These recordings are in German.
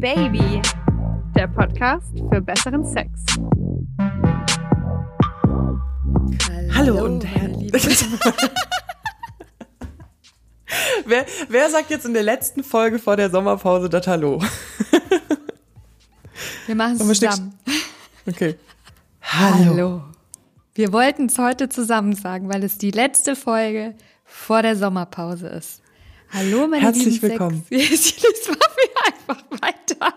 Baby, der Podcast für besseren Sex. Hallo, Hallo und herzlich. wer, wer sagt jetzt in der letzten Folge vor der Sommerpause das Hallo? Wir machen es zusammen. Okay. Hallo. Hallo. Wir wollten es heute zusammen sagen, weil es die letzte Folge vor der Sommerpause ist. Hallo, meine Herzlich lieben willkommen. Wir einfach weiter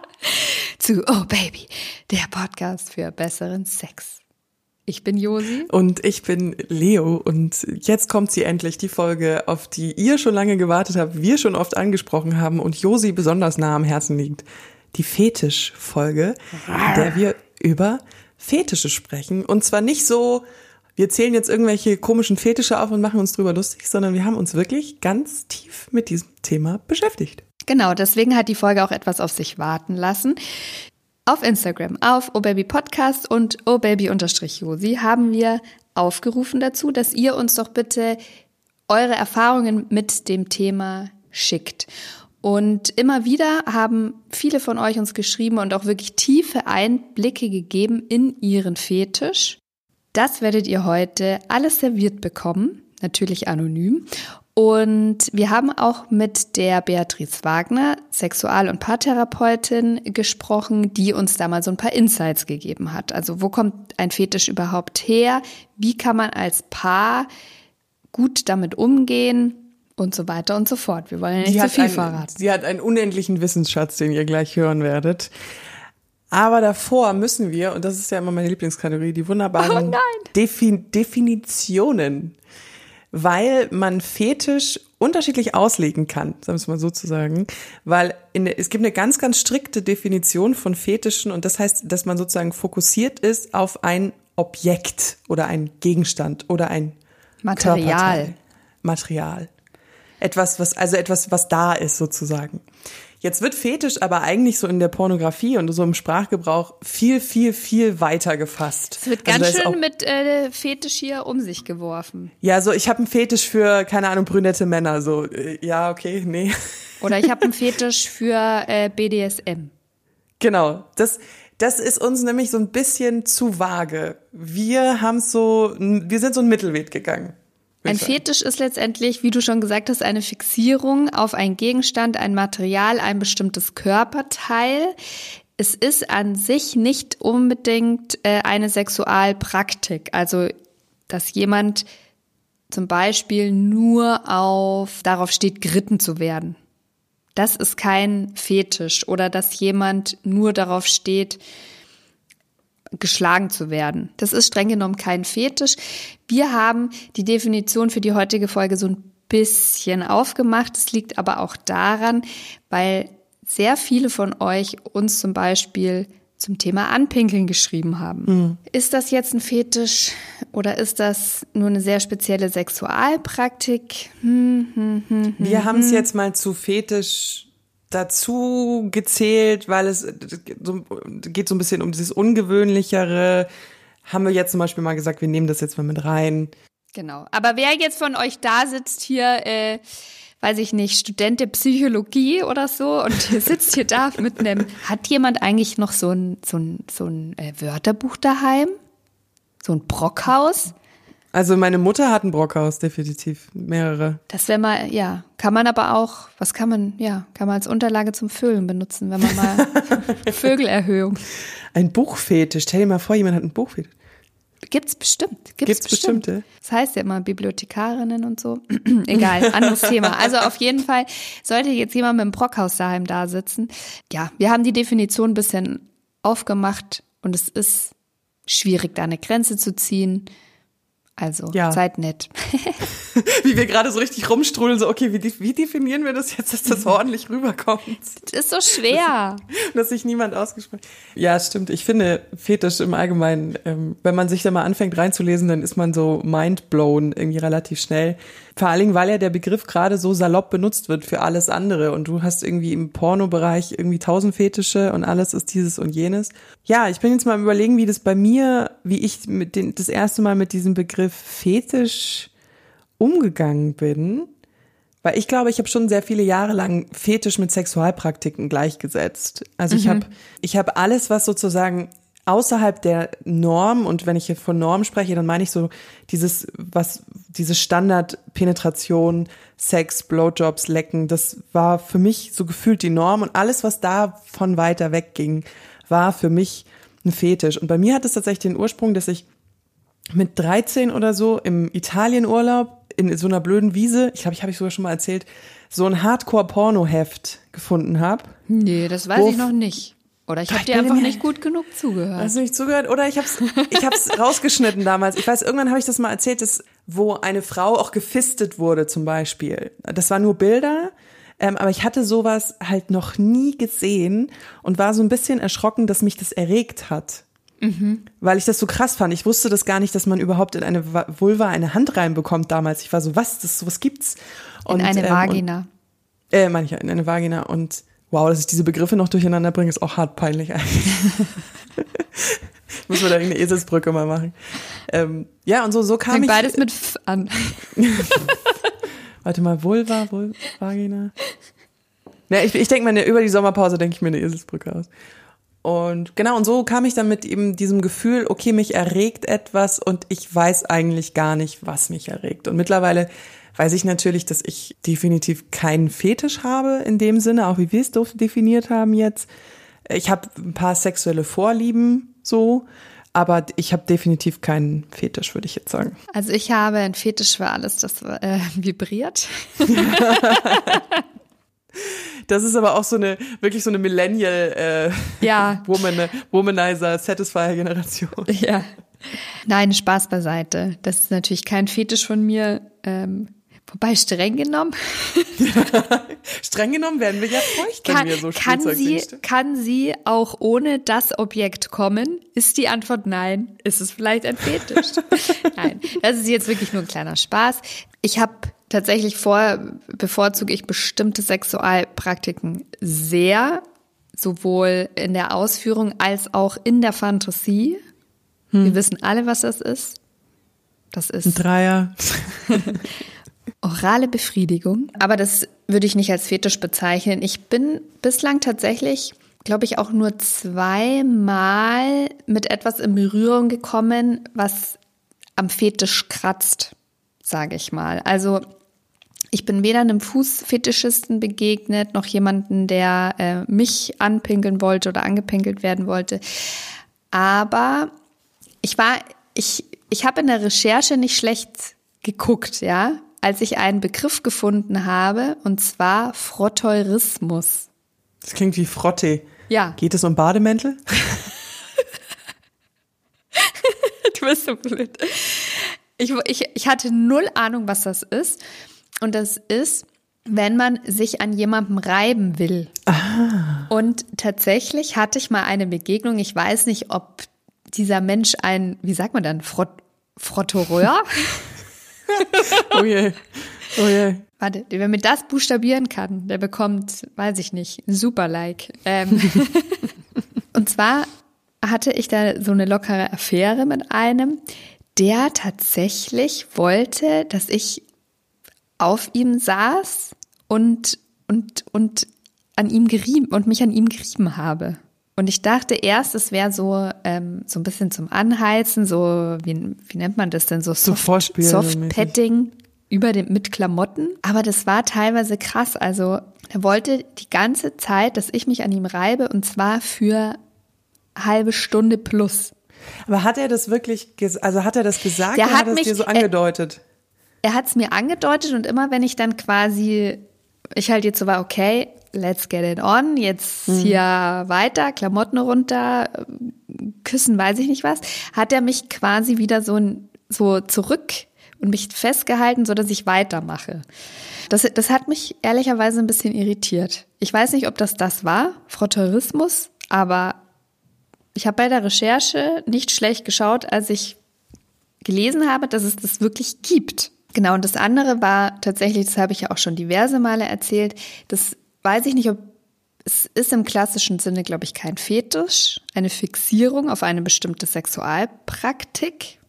zu Oh Baby, der Podcast für besseren Sex. Ich bin Josi. Und ich bin Leo. Und jetzt kommt sie endlich, die Folge, auf die ihr schon lange gewartet habt, wir schon oft angesprochen haben und Josi besonders nah am Herzen liegt. Die Fetisch-Folge, in der wir über Fetische sprechen. Und zwar nicht so, wir zählen jetzt irgendwelche komischen Fetische auf und machen uns drüber lustig, sondern wir haben uns wirklich ganz tief mit diesem Thema beschäftigt. Genau, deswegen hat die Folge auch etwas auf sich warten lassen. Auf Instagram, auf obabypodcast und obaby-josi haben wir aufgerufen dazu, dass ihr uns doch bitte eure Erfahrungen mit dem Thema schickt. Und immer wieder haben viele von euch uns geschrieben und auch wirklich tiefe Einblicke gegeben in ihren Fetisch. Das werdet ihr heute alles serviert bekommen, natürlich anonym. Und wir haben auch mit der Beatrice Wagner, Sexual- und Paartherapeutin, gesprochen, die uns da mal so ein paar Insights gegeben hat. Also wo kommt ein Fetisch überhaupt her? Wie kann man als Paar gut damit umgehen? und so weiter und so fort. Wir wollen ja nicht sie zu viel ein, verraten. Sie hat einen unendlichen Wissensschatz, den ihr gleich hören werdet. Aber davor müssen wir, und das ist ja immer meine Lieblingskategorie, die wunderbaren oh Defin Definitionen. Weil man Fetisch unterschiedlich auslegen kann, sagen wir es mal so zu sagen. Weil in, es gibt eine ganz, ganz strikte Definition von Fetischen und das heißt, dass man sozusagen fokussiert ist auf ein Objekt oder ein Gegenstand oder ein Material. Körperteil. Material. Etwas, was, also etwas, was da ist sozusagen. Jetzt wird Fetisch aber eigentlich so in der Pornografie und so im Sprachgebrauch viel, viel, viel weiter gefasst. Es wird also ganz also schön mit äh, Fetisch hier um sich geworfen. Ja, so ich habe einen Fetisch für, keine Ahnung, brünette Männer. So, äh, ja, okay, nee. Oder ich habe einen Fetisch für äh, BDSM. Genau, das, das ist uns nämlich so ein bisschen zu vage. Wir haben so, wir sind so einen Mittelweg gegangen. Ein Fetisch ist letztendlich, wie du schon gesagt hast, eine Fixierung auf einen Gegenstand, ein Material, ein bestimmtes Körperteil. Es ist an sich nicht unbedingt äh, eine Sexualpraktik. Also, dass jemand zum Beispiel nur auf, darauf steht, geritten zu werden. Das ist kein Fetisch. Oder dass jemand nur darauf steht, geschlagen zu werden. Das ist streng genommen kein Fetisch. Wir haben die Definition für die heutige Folge so ein bisschen aufgemacht. Es liegt aber auch daran, weil sehr viele von euch uns zum Beispiel zum Thema Anpinkeln geschrieben haben. Mhm. Ist das jetzt ein Fetisch oder ist das nur eine sehr spezielle Sexualpraktik? Hm, hm, hm, Wir hm, haben es hm. jetzt mal zu Fetisch dazu gezählt, weil es so, geht so ein bisschen um dieses Ungewöhnlichere. Haben wir jetzt zum Beispiel mal gesagt, wir nehmen das jetzt mal mit rein. Genau. Aber wer jetzt von euch da sitzt hier, äh, weiß ich nicht, Student der Psychologie oder so und sitzt hier da mit einem, hat jemand eigentlich noch so ein, so ein, so ein äh, Wörterbuch daheim? So ein Brockhaus? Also meine Mutter hat ein Brockhaus, definitiv. Mehrere. Das wäre mal, ja. Kann man aber auch, was kann man, ja, kann man als Unterlage zum Füllen benutzen, wenn man mal Vögelerhöhung. Ein Buchfetisch. Stell dir mal vor, jemand hat ein Buchfetisch. Gibt's bestimmt. Gibt's, Gibt's bestimmt. bestimmte? Das heißt ja immer Bibliothekarinnen und so. Egal, anderes Thema. Also auf jeden Fall sollte jetzt jemand mit dem Brockhaus daheim da sitzen. Ja, wir haben die Definition ein bisschen aufgemacht und es ist schwierig, da eine Grenze zu ziehen. Also ja. seid nett. wie wir gerade so richtig rumstrudeln, so, okay, wie, wie, definieren wir das jetzt, dass das ordentlich rüberkommt? Das ist so schwer. Dass, dass sich niemand ausgesprochen Ja, stimmt. Ich finde Fetisch im Allgemeinen, ähm, wenn man sich da mal anfängt reinzulesen, dann ist man so mindblown irgendwie relativ schnell. Vor allen Dingen, weil ja der Begriff gerade so salopp benutzt wird für alles andere und du hast irgendwie im Pornobereich irgendwie tausend Fetische und alles ist dieses und jenes. Ja, ich bin jetzt mal am überlegen, wie das bei mir, wie ich mit den, das erste Mal mit diesem Begriff Fetisch umgegangen bin. Weil ich glaube, ich habe schon sehr viele Jahre lang Fetisch mit Sexualpraktiken gleichgesetzt. Also ich habe ich habe alles, was sozusagen außerhalb der Norm und wenn ich hier von Norm spreche, dann meine ich so dieses was diese Standard Penetration, Sex, Blowjobs, Lecken, das war für mich so gefühlt die Norm und alles was davon weiter wegging, war für mich ein Fetisch und bei mir hat es tatsächlich den Ursprung, dass ich mit 13 oder so im Italienurlaub in so einer blöden Wiese, ich glaube, ich habe ich sogar schon mal erzählt, so ein Hardcore-Porno-Heft gefunden habe. Nee, das weiß ich noch nicht. Oder ich habe dir einfach nicht gut genug zugehört. Hast du nicht zugehört? Oder ich hab's, ich hab's rausgeschnitten damals. Ich weiß, irgendwann habe ich das mal erzählt, dass, wo eine Frau auch gefistet wurde zum Beispiel. Das waren nur Bilder, ähm, aber ich hatte sowas halt noch nie gesehen und war so ein bisschen erschrocken, dass mich das erregt hat. Weil ich das so krass fand. Ich wusste das gar nicht, dass man überhaupt in eine Va- Vulva eine Hand reinbekommt damals. Ich war so, was, das, sowas gibt's? In eine ähm, Vagina. Und, äh, ja, in eine Vagina. Und wow, dass ich diese Begriffe noch durcheinander bringe, ist auch hart peinlich eigentlich. ich muss mir da irgendeine Eselsbrücke mal machen. Ähm, ja, und so, so kam Fängt ich. beides mit F an. Warte mal, Vulva, Vul Vagina. Ne, ich, ich denke mir, ne, über die Sommerpause denke ich mir eine Eselsbrücke aus. Und genau, und so kam ich dann mit eben diesem Gefühl, okay, mich erregt etwas und ich weiß eigentlich gar nicht, was mich erregt. Und mittlerweile weiß ich natürlich, dass ich definitiv keinen Fetisch habe in dem Sinne, auch wie wir es definiert haben jetzt. Ich habe ein paar sexuelle Vorlieben so, aber ich habe definitiv keinen Fetisch, würde ich jetzt sagen. Also ich habe ein Fetisch für alles, das äh, vibriert. Das ist aber auch so eine, wirklich so eine Millennial äh, Ja. Woman, Womanizer, Satisfier Generation. Ja. Nein, Spaß beiseite. Das ist natürlich kein Fetisch von mir. Ähm, wobei streng genommen Streng genommen werden wir ja feucht, wenn kann, wir so kann, Spielzeug sie, kann sie auch ohne das Objekt kommen? Ist die Antwort nein? Ist es vielleicht ein Fetisch? nein, das ist jetzt wirklich nur ein kleiner Spaß. Ich habe tatsächlich vor, bevorzuge ich bestimmte Sexualpraktiken sehr, sowohl in der Ausführung als auch in der Fantasie. Hm. Wir wissen alle, was das ist. Das ist Dreier. orale Befriedigung. Aber das würde ich nicht als Fetisch bezeichnen. Ich bin bislang tatsächlich, glaube ich, auch nur zweimal mit etwas in Berührung gekommen, was am Fetisch kratzt, sage ich mal. Also ich bin weder einem Fußfetischisten begegnet, noch jemanden, der äh, mich anpinkeln wollte oder angepinkelt werden wollte. Aber ich war, ich, ich habe in der Recherche nicht schlecht geguckt, ja, als ich einen Begriff gefunden habe, und zwar Frotteurismus. Das klingt wie Frotte. Ja. Geht es um Bademäntel? Du bist so blöd. Ich, ich, ich hatte null Ahnung, was das ist. Und das ist, wenn man sich an jemandem reiben will. Und tatsächlich hatte ich mal eine Begegnung. Ich weiß nicht, ob dieser Mensch ein, wie sagt man dann, Frott, Frottoreur? Oh je. Oh je. Warte, wer mir das buchstabieren kann, der bekommt, weiß ich nicht, ein Super-Like. Ähm, und zwar hatte ich da so eine lockere Affäre mit einem, der tatsächlich wollte, dass ich auf ihm saß und, und, und an ihm gerieben und mich an ihm gerieben habe. Und ich dachte erst, es wäre so, ähm, so ein bisschen zum Anheizen, so, wie, wie nennt man das denn, so So Soft, Soft. Petting über dem, mit Klamotten. Aber das war teilweise krass. Also, er wollte die ganze Zeit, dass ich mich an ihm reibe und zwar für halbe Stunde plus. Aber hat er das wirklich, also hat er das gesagt Der oder hat hat er es mich- dir so äh, angedeutet? er hat es mir angedeutet und immer wenn ich dann quasi, ich halt jetzt so war, okay, let's get it on, jetzt hier weiter, Klamotten runter, küssen, weiß ich nicht was, hat er mich quasi wieder so, so zurück und mich festgehalten, so dass ich weitermache. Das, das hat mich ehrlicherweise ein bisschen irritiert. Ich weiß nicht, ob das das war, Frotteurismus, aber ich habe bei der Recherche nicht schlecht geschaut, als ich gelesen habe, dass es das wirklich gibt. Genau, und das andere war tatsächlich, das habe ich ja auch schon diverse Male erzählt, das weiß ich nicht, ob es ist im klassischen Sinne, glaube ich, kein Fetisch, eine Fixierung auf eine bestimmte Sexualpraktik.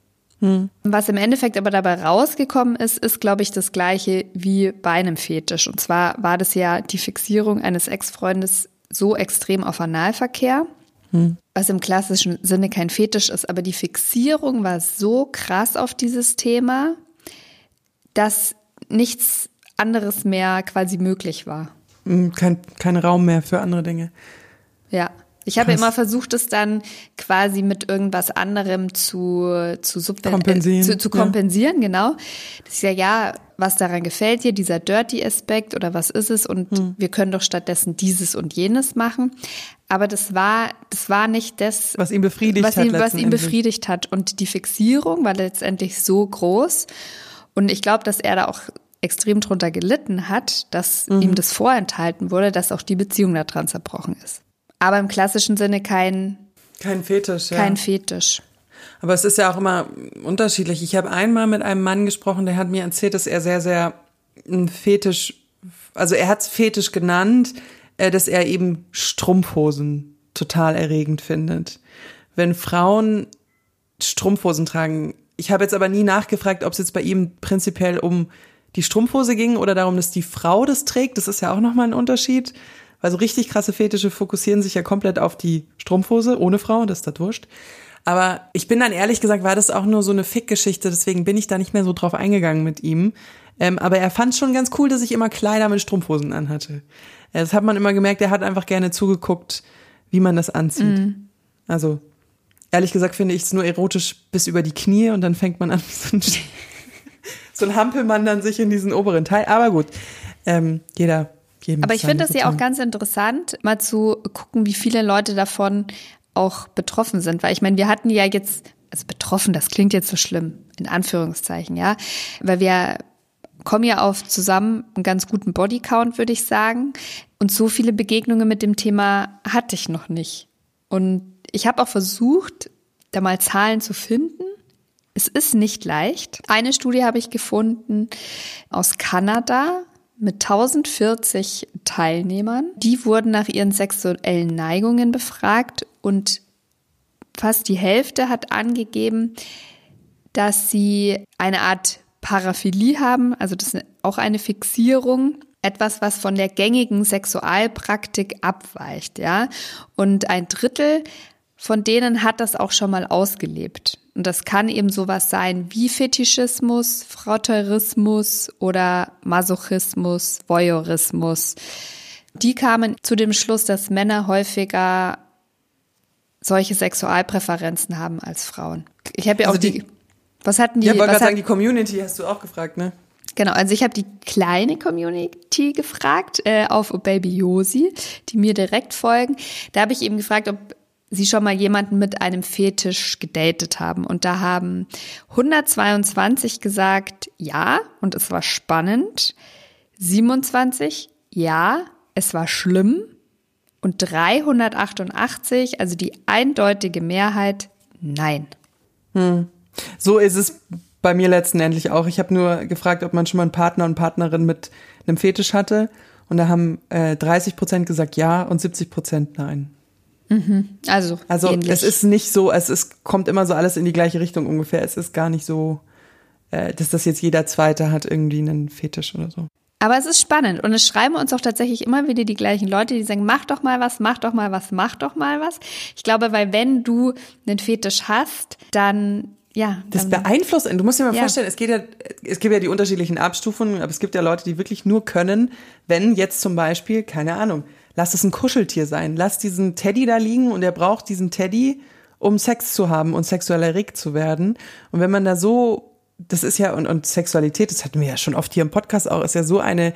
Was im Endeffekt aber dabei rausgekommen ist, ist, glaube ich, das gleiche wie bei einem Fetisch. Und zwar war das ja die Fixierung eines Ex-Freundes so extrem auf Analverkehr, hm. was im klassischen Sinne kein Fetisch ist. Aber die Fixierung war so krass auf dieses Thema, dass nichts anderes mehr quasi möglich war. Hm, kein, kein Raum mehr für andere Dinge. Ja. Ich habe immer versucht, es dann quasi mit irgendwas anderem zu, zu, kompensieren. Äh, zu, zu kompensieren, ja. genau. Das ist ja, ja, was daran gefällt dir, dieser Dirty-Aspekt oder was ist es und hm. wir können doch stattdessen dieses und jenes machen. Aber das war, das war nicht das, was ihn befriedigt was hat. Ihn, was ihn befriedigt hat. Und die Fixierung war letztendlich so groß. Und ich glaube, dass er da auch extrem drunter gelitten hat, dass mhm. ihm das vorenthalten wurde, dass auch die Beziehung daran zerbrochen ist aber im klassischen Sinne kein kein Fetisch, ja. Kein Fetisch. Aber es ist ja auch immer unterschiedlich. Ich habe einmal mit einem Mann gesprochen, der hat mir erzählt, dass er sehr, sehr ein Fetisch, also er hat es Fetisch genannt, äh, dass er eben Strumpfhosen total erregend findet. Wenn Frauen Strumpfhosen tragen. Ich habe jetzt aber nie nachgefragt, ob es jetzt bei ihm prinzipiell um die Strumpfhose ging oder darum, dass die Frau das trägt. Das ist ja auch nochmal ein Unterschied. Weil so richtig krasse Fetische fokussieren sich ja komplett auf die Strumpfhose ohne Frau, das ist das wurscht. Aber ich bin dann ehrlich gesagt, war das auch nur so eine Fickgeschichte, deswegen bin ich da nicht mehr so drauf eingegangen mit ihm. Ähm, aber er fand schon ganz cool, dass ich immer Kleider mit Strumpfhosen anhatte. Das hat man immer gemerkt, er hat einfach gerne zugeguckt, wie man das anzieht. Mhm. Also, ehrlich gesagt finde ich es nur erotisch bis über die Knie und dann fängt man an, so ein, so ein Hampelmann dann sich in diesen oberen Teil. Aber gut, ähm, jeder jedem Aber ich finde es ja auch ganz interessant, mal zu gucken, wie viele Leute davon auch betroffen sind. Weil ich meine, wir hatten ja jetzt, also betroffen, das klingt jetzt so schlimm, in Anführungszeichen, ja. Weil wir kommen ja auf zusammen einen ganz guten Bodycount, würde ich sagen. Und so viele Begegnungen mit dem Thema hatte ich noch nicht. Und ich habe auch versucht, da mal Zahlen zu finden. Es ist nicht leicht. Eine Studie habe ich gefunden aus Kanada mit 1040 Teilnehmern. Die wurden nach ihren sexuellen Neigungen befragt und fast die Hälfte hat angegeben, dass sie eine Art Paraphilie haben, also das ist auch eine Fixierung, etwas, was von der gängigen Sexualpraktik abweicht, ja. Und ein Drittel von denen hat das auch schon mal ausgelebt. Und das kann eben sowas sein wie Fetischismus, Frotteurismus oder Masochismus, Voyeurismus. Die kamen zu dem Schluss, dass Männer häufiger solche Sexualpräferenzen haben als Frauen. Ich habe ja also auch die, die, was hatten die? Ja, wollte gerade sagen, die Community hast du auch gefragt, ne? Genau, also ich habe die kleine Community gefragt äh, auf Baby Josi, die mir direkt folgen. Da habe ich eben gefragt, ob Sie schon mal jemanden mit einem Fetisch gedatet haben. Und da haben 122 gesagt, ja, und es war spannend. 27, ja, es war schlimm. Und 388, also die eindeutige Mehrheit, nein. Hm. So ist es bei mir letztendlich auch. Ich habe nur gefragt, ob man schon mal einen Partner und Partnerin mit einem Fetisch hatte. Und da haben äh, 30 Prozent gesagt ja und 70 Prozent nein. Mhm. Also, also ähnlich. es ist nicht so, es ist, kommt immer so alles in die gleiche Richtung ungefähr. Es ist gar nicht so, äh, dass das jetzt jeder Zweite hat irgendwie einen Fetisch oder so. Aber es ist spannend und es schreiben uns auch tatsächlich immer wieder die gleichen Leute, die sagen, mach doch mal was, mach doch mal was, mach doch mal was. Ich glaube, weil wenn du einen Fetisch hast, dann ja. Das beeinflusst, du musst dir mal ja. vorstellen, es geht ja, es gibt ja die unterschiedlichen Abstufungen, aber es gibt ja Leute, die wirklich nur können, wenn jetzt zum Beispiel, keine Ahnung, lass es ein Kuscheltier sein. Lass diesen Teddy da liegen und er braucht diesen Teddy, um Sex zu haben und sexuell erregt zu werden. Und wenn man da so, das ist ja, und, und Sexualität, das hatten wir ja schon oft hier im Podcast auch, ist ja so eine,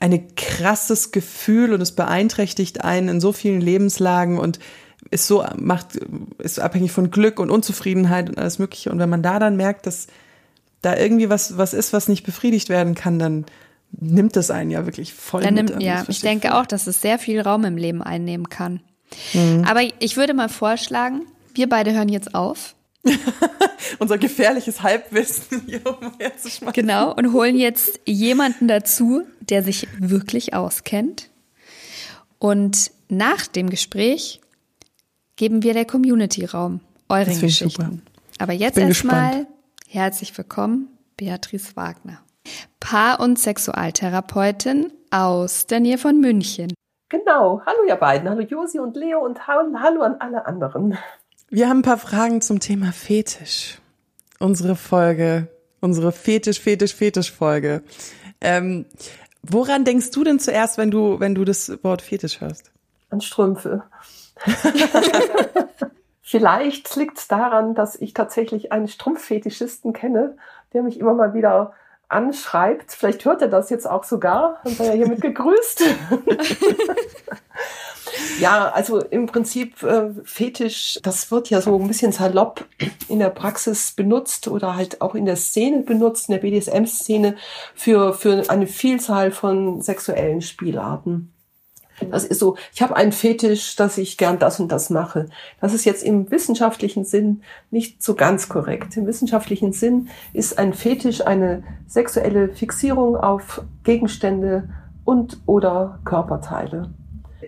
eine krasses Gefühl und es beeinträchtigt einen in so vielen Lebenslagen und ist so, macht, ist abhängig von Glück und Unzufriedenheit und alles Mögliche. Und wenn man da dann merkt, dass da irgendwie was, was ist, was nicht befriedigt werden kann, dann, nimmt es einen ja wirklich voll Dann mit. Nimmt, ja, ich denke voll. auch, dass es sehr viel Raum im Leben einnehmen kann. Mhm. Aber ich würde mal vorschlagen, wir beide hören jetzt auf. Unser gefährliches Halbwissen hier umherzuschmeißen. Genau, und holen jetzt jemanden dazu, der sich wirklich auskennt. Und nach dem Gespräch geben wir der Community Raum, euren Geschichten. Super. Aber jetzt erstmal Herzlich willkommen, Beatrice Wagner. Paar- und Sexualtherapeutin aus der Nähe von München. Genau. Hallo ihr beiden. Hallo Josi und Leo und hallo an alle anderen. Wir haben ein paar Fragen zum Thema Fetisch. Unsere Folge, unsere Fetisch, Fetisch, Fetisch-Folge. Ähm, woran denkst du denn zuerst, wenn du, wenn du das Wort Fetisch hörst? An Strümpfe. Vielleicht liegt es daran, dass ich tatsächlich einen Strumpffetischisten kenne, der mich immer mal wieder anschreibt. Vielleicht hört er das jetzt auch sogar und sei ja hiermit gegrüßt. ja, also im Prinzip äh, Fetisch, das wird ja so ein bisschen salopp in der Praxis benutzt oder halt auch in der Szene benutzt, in der BDSM-Szene für, für eine Vielzahl von sexuellen Spielarten. Das ist so, ich habe einen Fetisch, dass ich gern das und das mache. Das ist jetzt im wissenschaftlichen Sinn nicht so ganz korrekt. Im wissenschaftlichen Sinn ist ein Fetisch eine sexuelle Fixierung auf Gegenstände und oder Körperteile.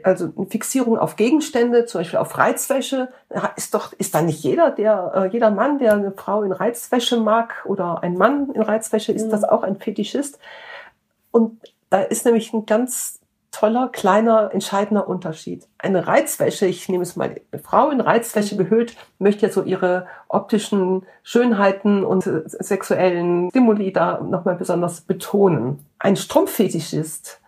Also eine Fixierung auf Gegenstände, zum Beispiel auf Reizwäsche, ist doch, ist da nicht jeder, der, äh, jeder Mann, der eine Frau in Reizwäsche mag oder ein Mann in Reizwäsche, ist mhm. das auch ein Fetischist. Und da ist nämlich ein ganz toller, kleiner, entscheidender Unterschied. Eine Reizwäsche, ich nehme es mal, eine Frau in Reizwäsche gehüllt, möchte ja so ihre optischen Schönheiten und sexuellen Stimuli da nochmal besonders betonen. Ein Strumpffetischist,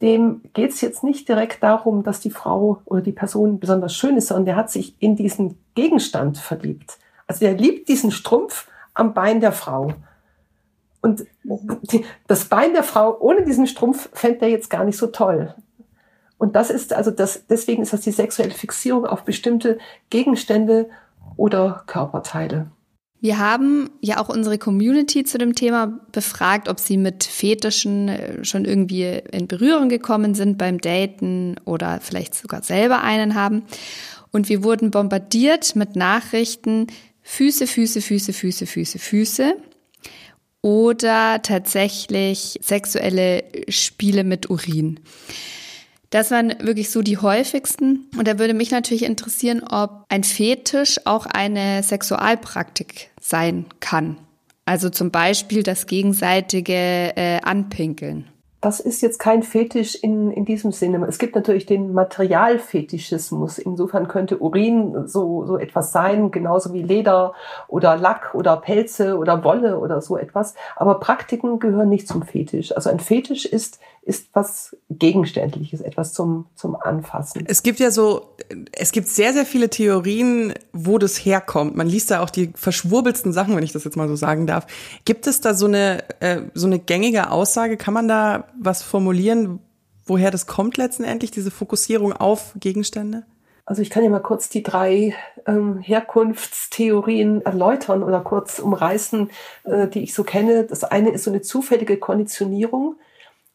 dem geht es jetzt nicht direkt darum, dass die Frau oder die Person besonders schön ist, sondern der hat sich in diesen Gegenstand verliebt. Also der liebt diesen Strumpf am Bein der Frau. Und das Bein der Frau ohne diesen Strumpf fände er jetzt gar nicht so toll. Und das ist also das, deswegen ist das die sexuelle Fixierung auf bestimmte Gegenstände oder Körperteile. Wir haben ja auch unsere Community zu dem Thema befragt, ob sie mit Fetischen äh, schon irgendwie in Berührung gekommen sind beim Daten oder vielleicht sogar selber einen haben. Und wir wurden bombardiert mit Nachrichten Füße, Füße, Füße, Füße, Füße, Füße oder tatsächlich sexuelle Spiele mit Urin. Das waren wirklich so die häufigsten. Und da würde mich natürlich interessieren, ob ein Fetisch auch eine Sexualpraktik sein kann. Also zum Beispiel das gegenseitige äh, Anpinkeln das ist jetzt kein Fetisch in, in diesem Sinne. Es gibt natürlich den Materialfetischismus. Insofern könnte Urin so, so etwas sein, genauso wie Leder oder Lack oder Pelze oder Wolle oder so etwas. Aber Praktiken gehören nicht zum Fetisch. Also ein Fetisch ist, ist was Gegenständliches, etwas zum, zum Anfassen. Es gibt ja so, es gibt sehr, sehr viele Theorien, wo das herkommt. Man liest da auch die verschwurbelsten Sachen, wenn ich das jetzt mal so sagen darf. Gibt es da so eine, äh, so eine gängige Aussage? Kann man da was formulieren, woher das kommt letztendlich, diese Fokussierung auf Gegenstände? Also ich kann ja mal kurz die drei ähm, Herkunftstheorien erläutern oder kurz umreißen, äh, die ich so kenne. Das eine ist so eine zufällige Konditionierung.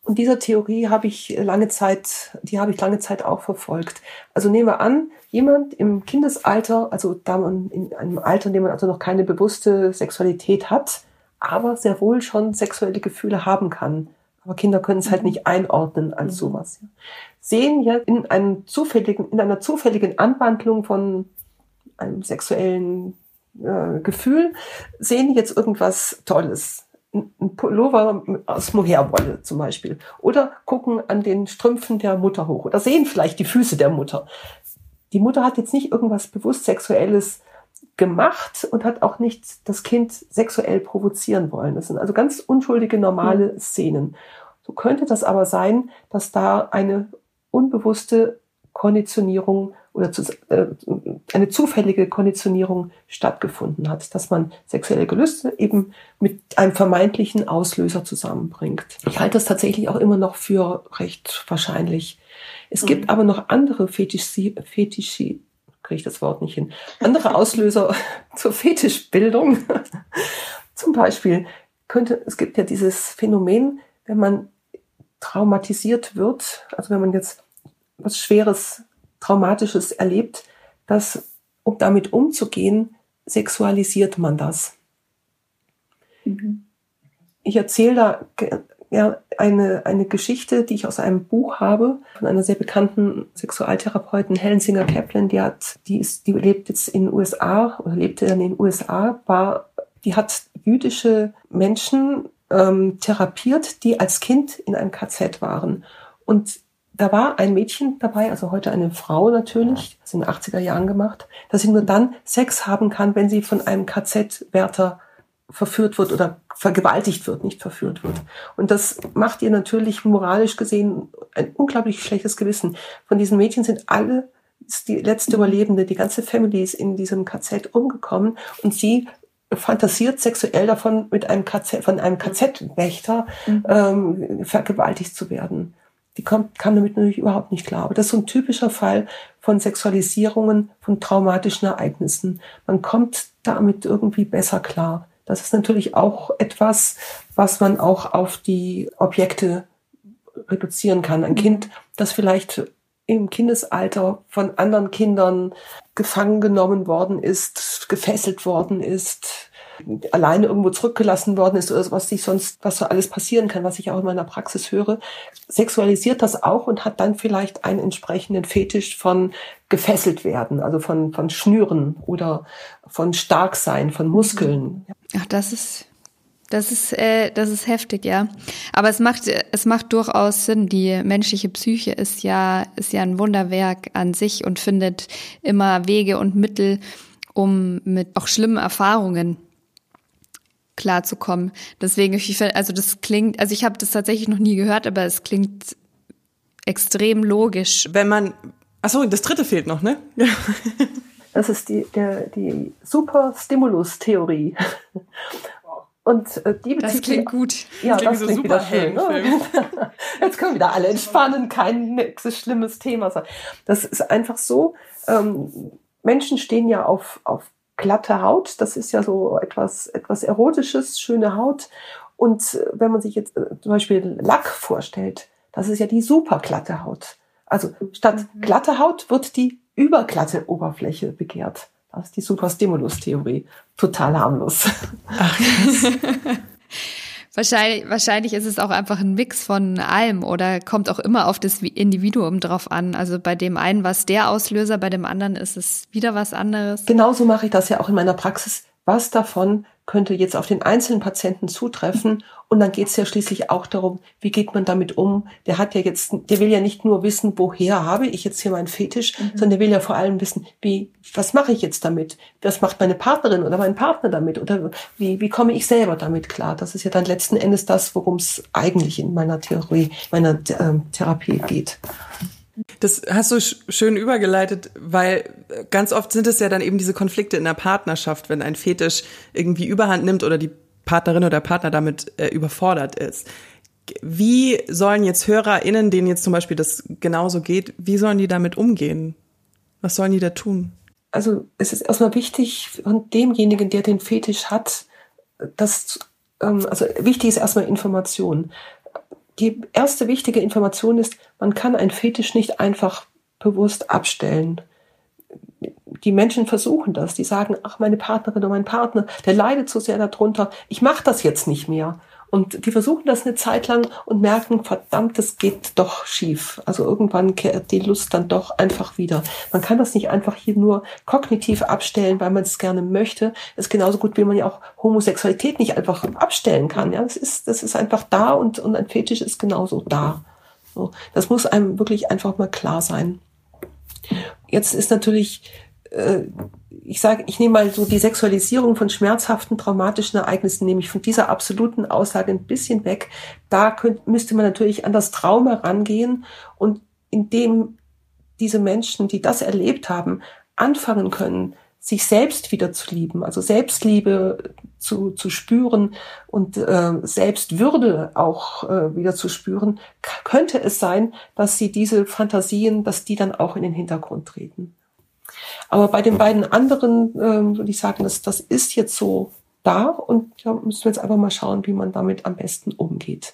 Und dieser Theorie habe ich lange Zeit, die habe ich lange Zeit auch verfolgt. Also nehmen wir an, jemand im Kindesalter, also da man in einem Alter, in dem man also noch keine bewusste Sexualität hat, aber sehr wohl schon sexuelle Gefühle haben kann aber Kinder können es halt mhm. nicht einordnen als mhm. sowas. Sehen ja in einem zufälligen, in einer zufälligen Anwandlung von einem sexuellen äh, Gefühl, sehen jetzt irgendwas Tolles. Ein Pullover aus Mohairwolle zum Beispiel. Oder gucken an den Strümpfen der Mutter hoch. Oder sehen vielleicht die Füße der Mutter. Die Mutter hat jetzt nicht irgendwas bewusst Sexuelles gemacht und hat auch nicht das Kind sexuell provozieren wollen. Das sind also ganz unschuldige, normale mhm. Szenen. So könnte das aber sein, dass da eine unbewusste Konditionierung oder zu, äh, eine zufällige Konditionierung stattgefunden hat, dass man sexuelle Gelüste eben mit einem vermeintlichen Auslöser zusammenbringt. Ich halte das tatsächlich auch immer noch für recht wahrscheinlich. Es mhm. gibt aber noch andere Fetischi, Fetischi kriege ich das Wort nicht hin, andere Auslöser zur Fetischbildung. Zum Beispiel könnte, es gibt ja dieses Phänomen, wenn man traumatisiert wird, also wenn man jetzt was Schweres, Traumatisches erlebt, dass, um damit umzugehen, sexualisiert man das. Mhm. Ich erzähle da ja, eine, eine Geschichte, die ich aus einem Buch habe, von einer sehr bekannten Sexualtherapeutin, Helen Singer Kaplan, die hat, die ist, die lebt jetzt in den USA oder lebte dann in den USA, war, die hat jüdische Menschen ähm, therapiert, die als Kind in einem KZ waren. Und da war ein Mädchen dabei, also heute eine Frau natürlich, das in den 80er Jahren gemacht, dass sie nur dann Sex haben kann, wenn sie von einem KZ-Wärter verführt wird oder vergewaltigt wird, nicht verführt wird. Und das macht ihr natürlich moralisch gesehen ein unglaublich schlechtes Gewissen. Von diesen Mädchen sind alle, ist die letzte Überlebende, die ganze Family ist in diesem KZ umgekommen und sie fantasiert sexuell davon, mit einem KZ, von einem KZ-Wächter mhm. ähm, vergewaltigt zu werden. Die kommt, kam damit natürlich überhaupt nicht klar. Aber das ist so ein typischer Fall von Sexualisierungen, von traumatischen Ereignissen. Man kommt damit irgendwie besser klar. Das ist natürlich auch etwas, was man auch auf die Objekte reduzieren kann. Ein mhm. Kind, das vielleicht im Kindesalter von anderen Kindern gefangen genommen worden ist, gefesselt worden ist, alleine irgendwo zurückgelassen worden ist oder was sich sonst, was so alles passieren kann, was ich auch in meiner Praxis höre, sexualisiert das auch und hat dann vielleicht einen entsprechenden Fetisch von gefesselt werden, also von, von Schnüren oder von Starksein, von Muskeln. Ach, das ist das ist, äh, das ist heftig, ja. Aber es macht, es macht durchaus Sinn. Die menschliche Psyche ist ja, ist ja ein Wunderwerk an sich und findet immer Wege und Mittel, um mit auch schlimmen Erfahrungen klarzukommen. Deswegen, ich finde, also das klingt, also ich habe das tatsächlich noch nie gehört, aber es klingt extrem logisch. Wenn man, ach so, das dritte fehlt noch, ne? Das ist die, der, die Superstimulus-Theorie. Und äh, die Das klingt gut. Ja, das, das klingt, wieder schön. Ne? Jetzt können wieder alle entspannen, kein nächstes schlimmes Thema sein. Das ist einfach so, ähm, Menschen stehen ja auf, auf glatte Haut. Das ist ja so etwas, etwas Erotisches, schöne Haut. Und äh, wenn man sich jetzt äh, zum Beispiel Lack vorstellt, das ist ja die super glatte Haut. Also statt mhm. glatte Haut wird die überglatte Oberfläche begehrt. Das ist die Superstimulus-Theorie. Total harmlos. Ach, wahrscheinlich, wahrscheinlich ist es auch einfach ein Mix von allem oder kommt auch immer auf das Individuum drauf an. Also bei dem einen war es der Auslöser, bei dem anderen ist es wieder was anderes. Genauso mache ich das ja auch in meiner Praxis. Was davon könnte jetzt auf den einzelnen Patienten zutreffen. Und dann geht es ja schließlich auch darum, wie geht man damit um. Der hat ja jetzt, der will ja nicht nur wissen, woher habe ich jetzt hier meinen Fetisch, mhm. sondern der will ja vor allem wissen, wie, was mache ich jetzt damit? Was macht meine Partnerin oder mein Partner damit? Oder wie, wie komme ich selber damit klar? Das ist ja dann letzten Endes das, worum es eigentlich in meiner Theorie, meiner äh, Therapie geht. Das hast du schön übergeleitet, weil ganz oft sind es ja dann eben diese Konflikte in der Partnerschaft, wenn ein Fetisch irgendwie überhand nimmt oder die Partnerin oder Partner damit äh, überfordert ist. Wie sollen jetzt HörerInnen, denen jetzt zum Beispiel das genauso geht, wie sollen die damit umgehen? Was sollen die da tun? Also es ist erstmal wichtig von demjenigen, der den Fetisch hat, dass ähm, also wichtig ist erstmal Information die erste wichtige Information ist, man kann ein Fetisch nicht einfach bewusst abstellen. Die Menschen versuchen das. Die sagen, ach, meine Partnerin oder mein Partner, der leidet so sehr darunter. Ich mache das jetzt nicht mehr. Und die versuchen das eine Zeit lang und merken, verdammt, das geht doch schief. Also irgendwann kehrt die Lust dann doch einfach wieder. Man kann das nicht einfach hier nur kognitiv abstellen, weil man es gerne möchte. Das ist genauso gut, wie man ja auch Homosexualität nicht einfach abstellen kann. Ja, das ist, das ist einfach da und, und ein Fetisch ist genauso da. So, das muss einem wirklich einfach mal klar sein. Jetzt ist natürlich äh, ich sage, ich nehme mal so die Sexualisierung von schmerzhaften, traumatischen Ereignissen, nehme ich von dieser absoluten Aussage ein bisschen weg. Da könnt, müsste man natürlich an das Trauma rangehen und indem diese Menschen, die das erlebt haben, anfangen können, sich selbst wieder zu lieben, also Selbstliebe zu, zu spüren und äh, Selbstwürde auch äh, wieder zu spüren, könnte es sein, dass sie diese Fantasien, dass die dann auch in den Hintergrund treten. Aber bei den beiden anderen ähm, würde ich sagen, das, das ist jetzt so da und da müssen wir jetzt einfach mal schauen, wie man damit am besten umgeht.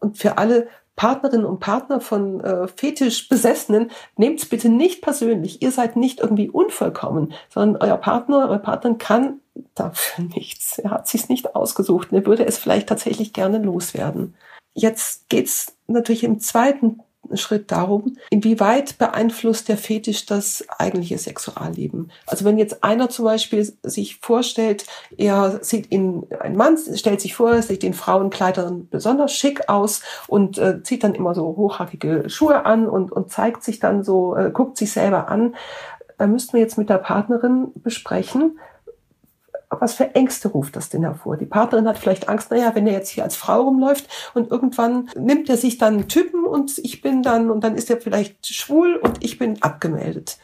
Und für alle Partnerinnen und Partner von äh, Fetischbesessenen, nehmt es bitte nicht persönlich. Ihr seid nicht irgendwie unvollkommen, sondern euer Partner, eure Partnerin kann dafür nichts. Er hat sich nicht ausgesucht. Er würde es vielleicht tatsächlich gerne loswerden. Jetzt geht's natürlich im zweiten Schritt darum, inwieweit beeinflusst der Fetisch das eigentliche Sexualleben. Also wenn jetzt einer zum Beispiel sich vorstellt, er sieht in, ein Mann stellt sich vor, er sieht in Frauenkleidern besonders schick aus und äh, zieht dann immer so hochhackige Schuhe an und, und zeigt sich dann so, äh, guckt sich selber an, da müssten wir jetzt mit der Partnerin besprechen, was für Ängste ruft das denn hervor? Die Partnerin hat vielleicht Angst, naja, wenn er jetzt hier als Frau rumläuft und irgendwann nimmt er sich dann einen Typen und ich bin dann, und dann ist er vielleicht schwul und ich bin abgemeldet.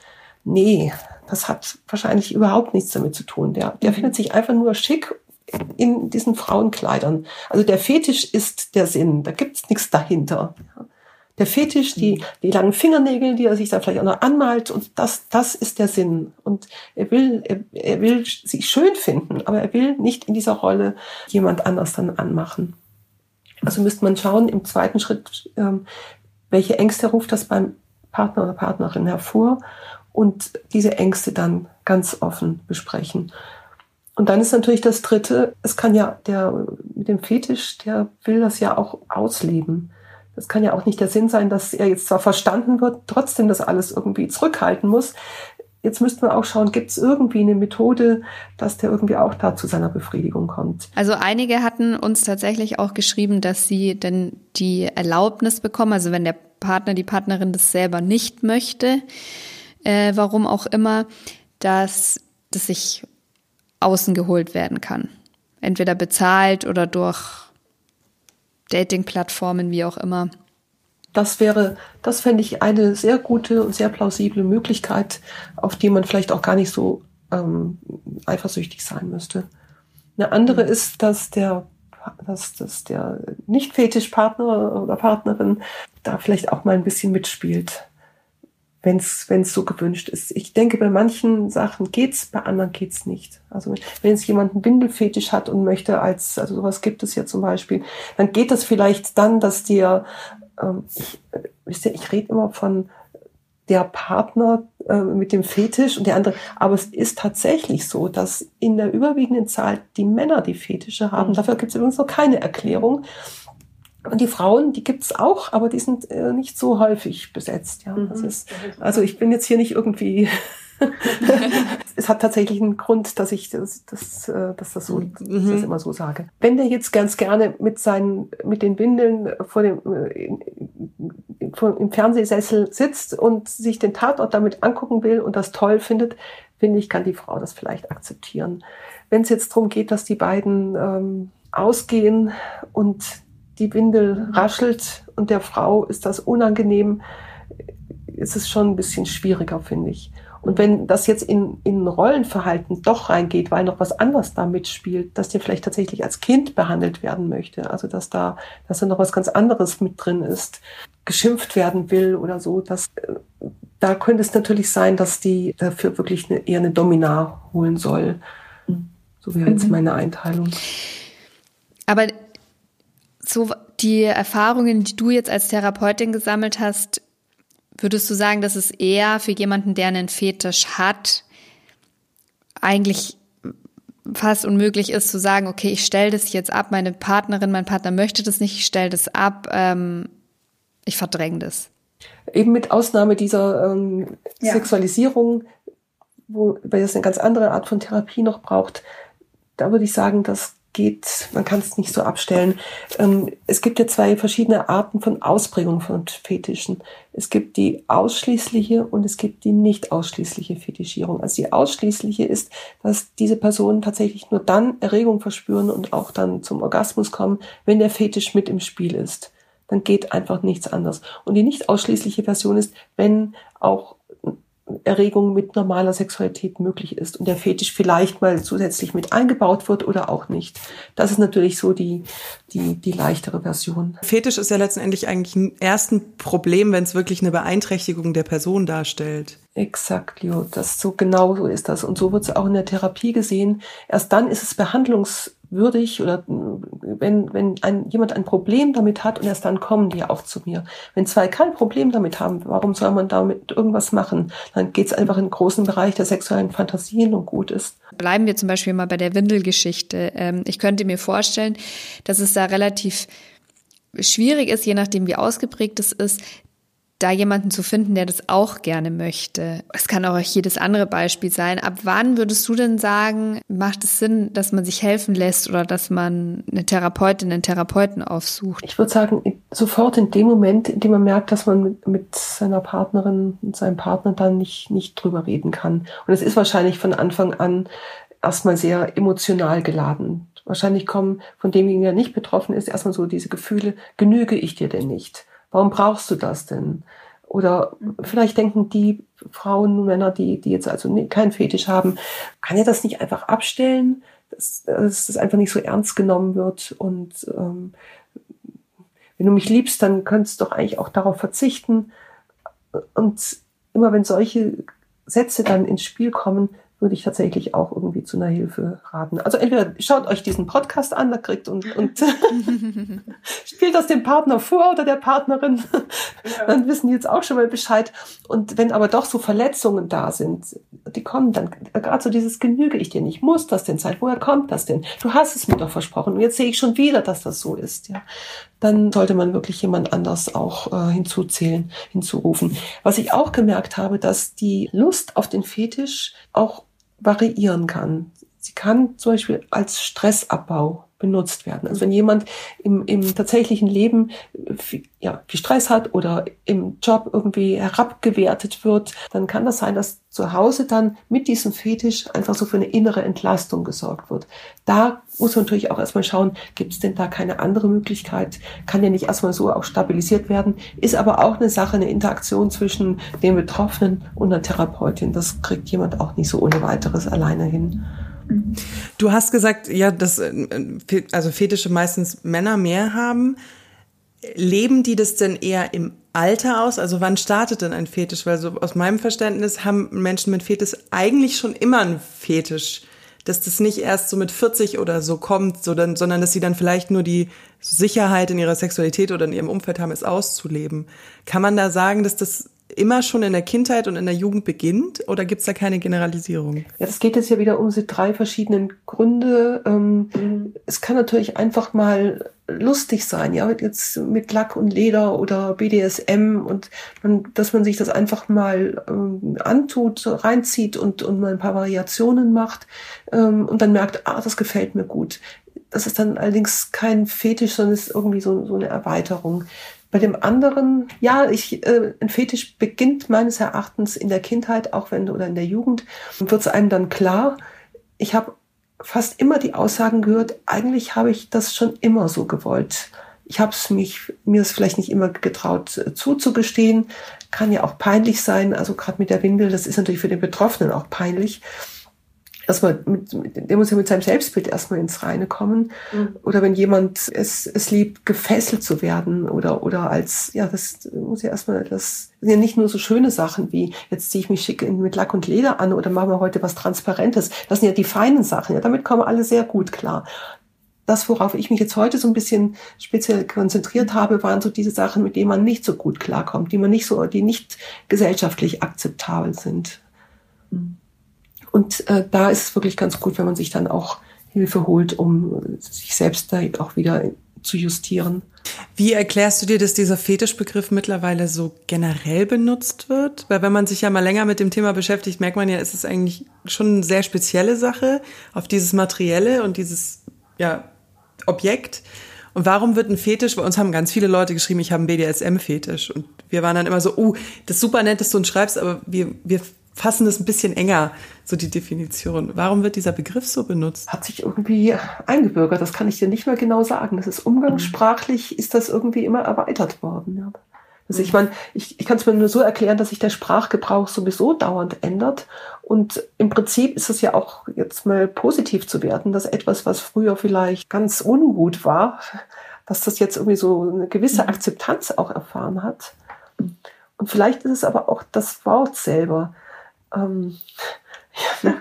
Nee, das hat wahrscheinlich überhaupt nichts damit zu tun. Der, der findet sich einfach nur schick in diesen Frauenkleidern. Also der Fetisch ist der Sinn, da gibt's nichts dahinter der Fetisch, die, mhm. die langen Fingernägel, die er sich da vielleicht auch noch anmalt und das, das ist der Sinn. Und er will, er, er will sich schön finden, aber er will nicht in dieser Rolle jemand anders dann anmachen. Also müsste man schauen im zweiten Schritt, ähm, welche Ängste ruft das beim Partner oder Partnerin hervor und diese Ängste dann ganz offen besprechen. Und dann ist natürlich das dritte, es kann ja der mit dem Fetisch, der will das ja auch ausleben. Das kann ja auch nicht der Sinn sein, dass er jetzt zwar verstanden wird, trotzdem das alles irgendwie zurückhalten muss. Jetzt müssten wir auch schauen, gibt es irgendwie eine Methode, dass der irgendwie auch da zu seiner Befriedigung kommt. Also einige hatten uns tatsächlich auch geschrieben, dass sie denn die Erlaubnis bekommen, also wenn der Partner, die Partnerin das selber nicht möchte, äh, warum auch immer, dass das sich außen geholt werden kann. Entweder bezahlt oder durch Dating-Plattformen, wie auch immer. Das wäre, das fände ich eine sehr gute und sehr plausible Möglichkeit, auf die man vielleicht auch gar nicht so ähm, eifersüchtig sein müsste. Eine andere mhm. ist, dass der, dass, dass der Nicht-Fetischpartner oder Partnerin da vielleicht auch mal ein bisschen mitspielt wenn es so gewünscht ist. Ich denke, bei manchen Sachen geht's, bei anderen geht's nicht. Also wenn jetzt jemand einen Windelfetisch hat und möchte als, also sowas gibt es ja zum Beispiel, dann geht das vielleicht dann, dass dir, ähm, ich, wisst ihr, ich rede immer von der Partner äh, mit dem Fetisch und der andere, aber es ist tatsächlich so, dass in der überwiegenden Zahl die Männer die Fetische haben. Mhm. Dafür gibt es übrigens noch keine Erklärung. Und die Frauen, die gibt's auch, aber die sind äh, nicht so häufig besetzt. Ja, mhm. das ist, also ich bin jetzt hier nicht irgendwie. es hat tatsächlich einen Grund, dass ich das, das, äh, dass das so, mhm. dass ich das immer so sage. Wenn der jetzt ganz gerne mit seinen, mit den Windeln vor dem, äh, vor, im Fernsehsessel sitzt und sich den Tatort damit angucken will und das toll findet, finde ich, kann die Frau das vielleicht akzeptieren. Wenn es jetzt darum geht, dass die beiden ähm, ausgehen und die Windel raschelt und der Frau ist das unangenehm, ist es schon ein bisschen schwieriger, finde ich. Und wenn das jetzt in, in Rollenverhalten doch reingeht, weil noch was anderes da mitspielt, dass der vielleicht tatsächlich als Kind behandelt werden möchte, also dass da, dass da noch was ganz anderes mit drin ist, geschimpft werden will oder so, dass, da könnte es natürlich sein, dass die dafür wirklich eine, eher eine Dominar holen soll. So wäre jetzt mhm. meine Einteilung. Aber so die Erfahrungen, die du jetzt als Therapeutin gesammelt hast, würdest du sagen, dass es eher für jemanden, der einen Fetisch hat, eigentlich fast unmöglich ist zu sagen, okay, ich stelle das jetzt ab, meine Partnerin, mein Partner möchte das nicht, ich stelle das ab, ähm, ich verdränge das. Eben mit Ausnahme dieser ähm, ja. Sexualisierung, wo weil es eine ganz andere Art von Therapie noch braucht, da würde ich sagen, dass geht, man kann es nicht so abstellen. Ähm, es gibt ja zwei verschiedene Arten von Ausprägung von Fetischen. Es gibt die ausschließliche und es gibt die nicht ausschließliche Fetischierung. Also die ausschließliche ist, dass diese Personen tatsächlich nur dann Erregung verspüren und auch dann zum Orgasmus kommen, wenn der Fetisch mit im Spiel ist. Dann geht einfach nichts anderes. Und die nicht ausschließliche Version ist, wenn auch Erregung mit normaler Sexualität möglich ist und der Fetisch vielleicht mal zusätzlich mit eingebaut wird oder auch nicht. Das ist natürlich so die, die, die leichtere Version. Fetisch ist ja letztendlich eigentlich erst ein Problem, wenn es wirklich eine Beeinträchtigung der Person darstellt. Exakt, Leo. Das so genau so ist das. Und so wird es auch in der Therapie gesehen. Erst dann ist es behandlungs würdig oder wenn, wenn ein, jemand ein Problem damit hat und erst dann kommen die auch zu mir. Wenn zwei kein Problem damit haben, warum soll man damit irgendwas machen? Dann geht es einfach in den großen Bereich der sexuellen Fantasien und gut ist. Bleiben wir zum Beispiel mal bei der Windelgeschichte. Ähm, ich könnte mir vorstellen, dass es da relativ schwierig ist, je nachdem wie ausgeprägt es ist, da jemanden zu finden, der das auch gerne möchte. Es kann auch jedes andere Beispiel sein. Ab wann würdest du denn sagen, macht es Sinn, dass man sich helfen lässt oder dass man eine Therapeutin, einen Therapeuten aufsucht? Ich würde sagen, sofort in dem Moment, in dem man merkt, dass man mit seiner Partnerin und seinem Partner dann nicht, nicht drüber reden kann. Und es ist wahrscheinlich von Anfang an erstmal sehr emotional geladen. Wahrscheinlich kommen von demjenigen, der nicht betroffen ist, erstmal so diese Gefühle, genüge ich dir denn nicht? Warum brauchst du das denn? Oder vielleicht denken die Frauen und Männer, die, die jetzt also keinen Fetisch haben, kann er das nicht einfach abstellen, dass, dass das einfach nicht so ernst genommen wird. Und ähm, wenn du mich liebst, dann könntest du doch eigentlich auch darauf verzichten. Und immer wenn solche Sätze dann ins Spiel kommen, würde ich tatsächlich auch irgendwie zu einer Hilfe raten. Also entweder schaut euch diesen Podcast an, da kriegt und, und spielt das dem Partner vor oder der Partnerin, ja. dann wissen die jetzt auch schon mal Bescheid. Und wenn aber doch so Verletzungen da sind, die kommen dann, gerade so dieses Genüge ich dir nicht, muss das denn sein? Woher kommt das denn? Du hast es mir doch versprochen und jetzt sehe ich schon wieder, dass das so ist. Ja, dann sollte man wirklich jemand anders auch äh, hinzuzählen, hinzurufen. Was ich auch gemerkt habe, dass die Lust auf den Fetisch auch variieren kann. Sie kann zum Beispiel als Stressabbau benutzt werden. Also wenn jemand im, im tatsächlichen Leben viel, ja, viel Stress hat oder im Job irgendwie herabgewertet wird, dann kann das sein, dass zu Hause dann mit diesem Fetisch einfach so für eine innere Entlastung gesorgt wird. Da muss man natürlich auch erstmal schauen, gibt es denn da keine andere Möglichkeit? Kann der nicht erstmal so auch stabilisiert werden? Ist aber auch eine Sache, eine Interaktion zwischen dem Betroffenen und der Therapeutin. Das kriegt jemand auch nicht so ohne weiteres alleine hin. Du hast gesagt, ja, dass äh, also Fetische meistens Männer mehr haben. Leben die das denn eher im Alter aus? Also wann startet denn ein Fetisch? Weil so aus meinem Verständnis haben Menschen mit Fetisch eigentlich schon immer einen Fetisch. Dass das nicht erst so mit 40 oder so kommt, sondern, sondern dass sie dann vielleicht nur die Sicherheit in ihrer Sexualität oder in ihrem Umfeld haben, es auszuleben. Kann man da sagen, dass das immer schon in der Kindheit und in der Jugend beginnt oder gibt es da keine Generalisierung? Ja, das geht jetzt ja wieder um diese drei verschiedenen Gründe. Ähm, mhm. Es kann natürlich einfach mal lustig sein, ja, jetzt mit Lack und Leder oder BDSM und man, dass man sich das einfach mal ähm, antut, reinzieht und, und mal ein paar Variationen macht ähm, und dann merkt, ah, das gefällt mir gut. Das ist dann allerdings kein Fetisch, sondern ist irgendwie so, so eine Erweiterung. Bei dem anderen, ja, ich, äh, ein Fetisch beginnt meines Erachtens in der Kindheit, auch wenn oder in der Jugend, und wird es einem dann klar. Ich habe fast immer die Aussagen gehört, eigentlich habe ich das schon immer so gewollt. Ich habe es mich mir es vielleicht nicht immer getraut äh, zuzugestehen, kann ja auch peinlich sein. Also gerade mit der Windel, das ist natürlich für den Betroffenen auch peinlich erstmal mit, mit, der muss ja mit seinem Selbstbild erstmal ins Reine kommen. Mhm. Oder wenn jemand es, es liebt, gefesselt zu werden oder, oder als, ja, das muss ja erstmal, das sind ja nicht nur so schöne Sachen wie, jetzt ziehe ich mich schick mit Lack und Leder an oder machen wir heute was Transparentes. Das sind ja die feinen Sachen. Ja, damit kommen alle sehr gut klar. Das, worauf ich mich jetzt heute so ein bisschen speziell konzentriert habe, waren so diese Sachen, mit denen man nicht so gut klarkommt, die man nicht so, die nicht gesellschaftlich akzeptabel sind. Und äh, da ist es wirklich ganz gut, wenn man sich dann auch Hilfe holt, um sich selbst da auch wieder zu justieren. Wie erklärst du dir, dass dieser Fetischbegriff mittlerweile so generell benutzt wird? Weil wenn man sich ja mal länger mit dem Thema beschäftigt, merkt man ja, es ist eigentlich schon eine sehr spezielle Sache auf dieses Materielle und dieses ja, Objekt. Und warum wird ein Fetisch? Bei uns haben ganz viele Leute geschrieben, ich habe einen BDSM-Fetisch. Und wir waren dann immer so, oh, das ist super nett, dass du uns schreibst, aber wir, wir fassen es ein bisschen enger, so die Definition. Warum wird dieser Begriff so benutzt? Hat sich irgendwie eingebürgert, das kann ich dir nicht mehr genau sagen. Das ist umgangssprachlich, ist das irgendwie immer erweitert worden. Ja. Also ich meine, ich, ich kann es mir nur so erklären, dass sich der Sprachgebrauch sowieso dauernd ändert. Und im Prinzip ist es ja auch jetzt mal positiv zu werten, dass etwas, was früher vielleicht ganz ungut war, dass das jetzt irgendwie so eine gewisse mhm. Akzeptanz auch erfahren hat. Und vielleicht ist es aber auch das Wort selber. Ähm, ja,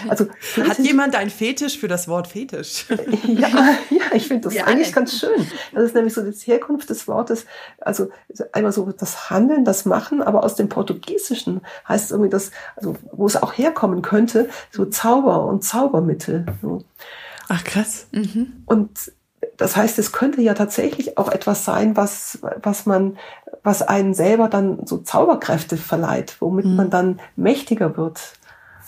also hat jemand einen Fetisch für das Wort Fetisch? ja, ja, ich finde das ja, eigentlich ganz schön. Das ist nämlich so die Herkunft des Wortes, also einmal so das Handeln, das Machen, aber aus dem Portugiesischen heißt es irgendwie das, also wo es auch herkommen könnte, so Zauber und Zaubermittel. So. Ach krass. Mhm. Und Das heißt, es könnte ja tatsächlich auch etwas sein, was, was man, was einen selber dann so Zauberkräfte verleiht, womit mhm. man dann mächtiger wird.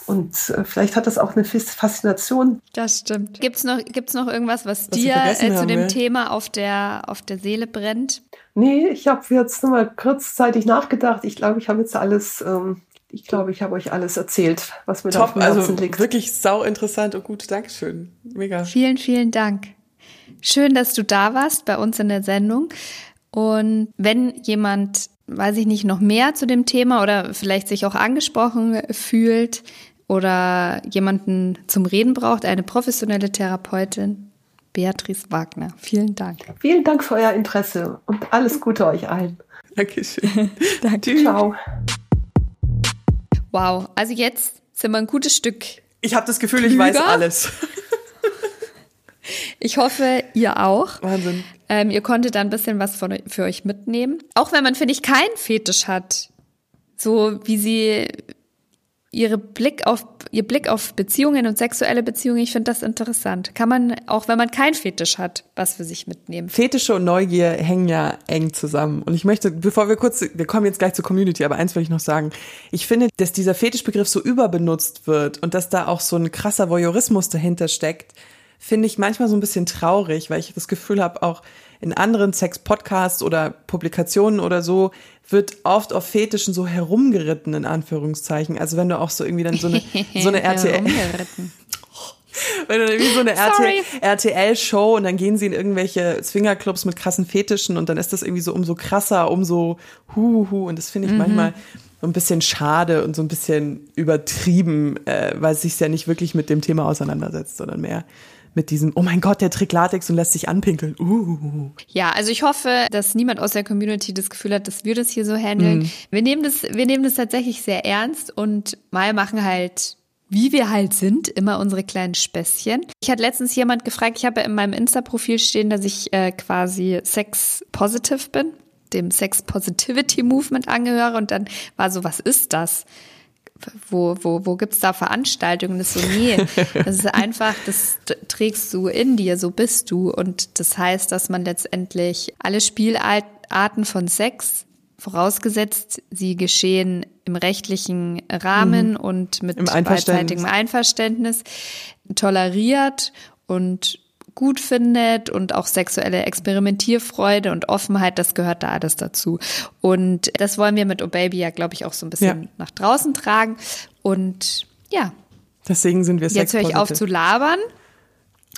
Und äh, vielleicht hat das auch eine Faszination. Das stimmt. Gibt's noch, gibt's noch irgendwas, was, was dir äh, zu dem wir? Thema auf der, auf der Seele brennt? Nee, ich habe jetzt nur mal kurzzeitig nachgedacht. Ich glaube, ich habe jetzt alles, ähm, ich glaube, ich habe euch alles erzählt, was mir Top, da auf dem Herzen also liegt. Wirklich sau interessant und gut. Dankeschön. Mega. Vielen, vielen Dank. Schön, dass du da warst bei uns in der Sendung. Und wenn jemand, weiß ich nicht, noch mehr zu dem Thema oder vielleicht sich auch angesprochen fühlt, oder jemanden zum Reden braucht, eine professionelle Therapeutin, Beatrice Wagner. Vielen Dank. Vielen Dank für euer Interesse und alles Gute euch allen. Dankeschön. Danke. Ciao. Wow, also jetzt sind wir ein gutes Stück. Ich habe das Gefühl, klüger. ich weiß alles. Ich hoffe, ihr auch. Wahnsinn. Ähm, ihr konntet da ein bisschen was von, für euch mitnehmen. Auch wenn man, finde ich, keinen Fetisch hat. So wie sie ihre Blick auf, ihr Blick auf Beziehungen und sexuelle Beziehungen, ich finde das interessant. Kann man, auch wenn man kein Fetisch hat, was für sich mitnehmen. Fetische und Neugier hängen ja eng zusammen. Und ich möchte, bevor wir kurz, wir kommen jetzt gleich zur Community, aber eins will ich noch sagen. Ich finde, dass dieser Fetischbegriff so überbenutzt wird und dass da auch so ein krasser Voyeurismus dahinter steckt, finde ich manchmal so ein bisschen traurig, weil ich das Gefühl habe, auch in anderen Sex-Podcasts oder Publikationen oder so wird oft auf Fetischen so herumgeritten, in Anführungszeichen. Also wenn du auch so irgendwie dann so eine, so eine RTL. wenn du irgendwie so eine RTL-Show und dann gehen sie in irgendwelche Swingerclubs mit krassen Fetischen und dann ist das irgendwie so umso krasser, umso huhu und das finde ich mhm. manchmal so ein bisschen schade und so ein bisschen übertrieben, äh, weil es sich ja nicht wirklich mit dem Thema auseinandersetzt, sondern mehr mit diesem, oh mein Gott, der trägt Latex und lässt sich anpinkeln. Uh. Ja, also ich hoffe, dass niemand aus der Community das Gefühl hat, dass wir das hier so handeln. Mm. Wir nehmen das, wir nehmen das tatsächlich sehr ernst und mal machen halt wie wir halt sind, immer unsere kleinen Späßchen. Ich hatte letztens jemand gefragt, ich habe in meinem Insta-Profil stehen, dass ich äh, quasi sex-positive bin, dem Sex-Positivity-Movement angehöre und dann war so, was ist das? Wo, wo, wo gibt's da Veranstaltungen? Das ist so, nee, das ist einfach, das trägst du in dir, so bist du. Und das heißt, dass man letztendlich alle Spielarten von Sex, vorausgesetzt, sie geschehen im rechtlichen Rahmen mhm. und mit beidseitigem Einverständnis, toleriert und gut findet und auch sexuelle Experimentierfreude und Offenheit, das gehört da alles dazu. Und das wollen wir mit Oh Baby ja, glaube ich, auch so ein bisschen ja. nach draußen tragen. Und ja. Deswegen sind wir Jetzt höre ich auf zu labern.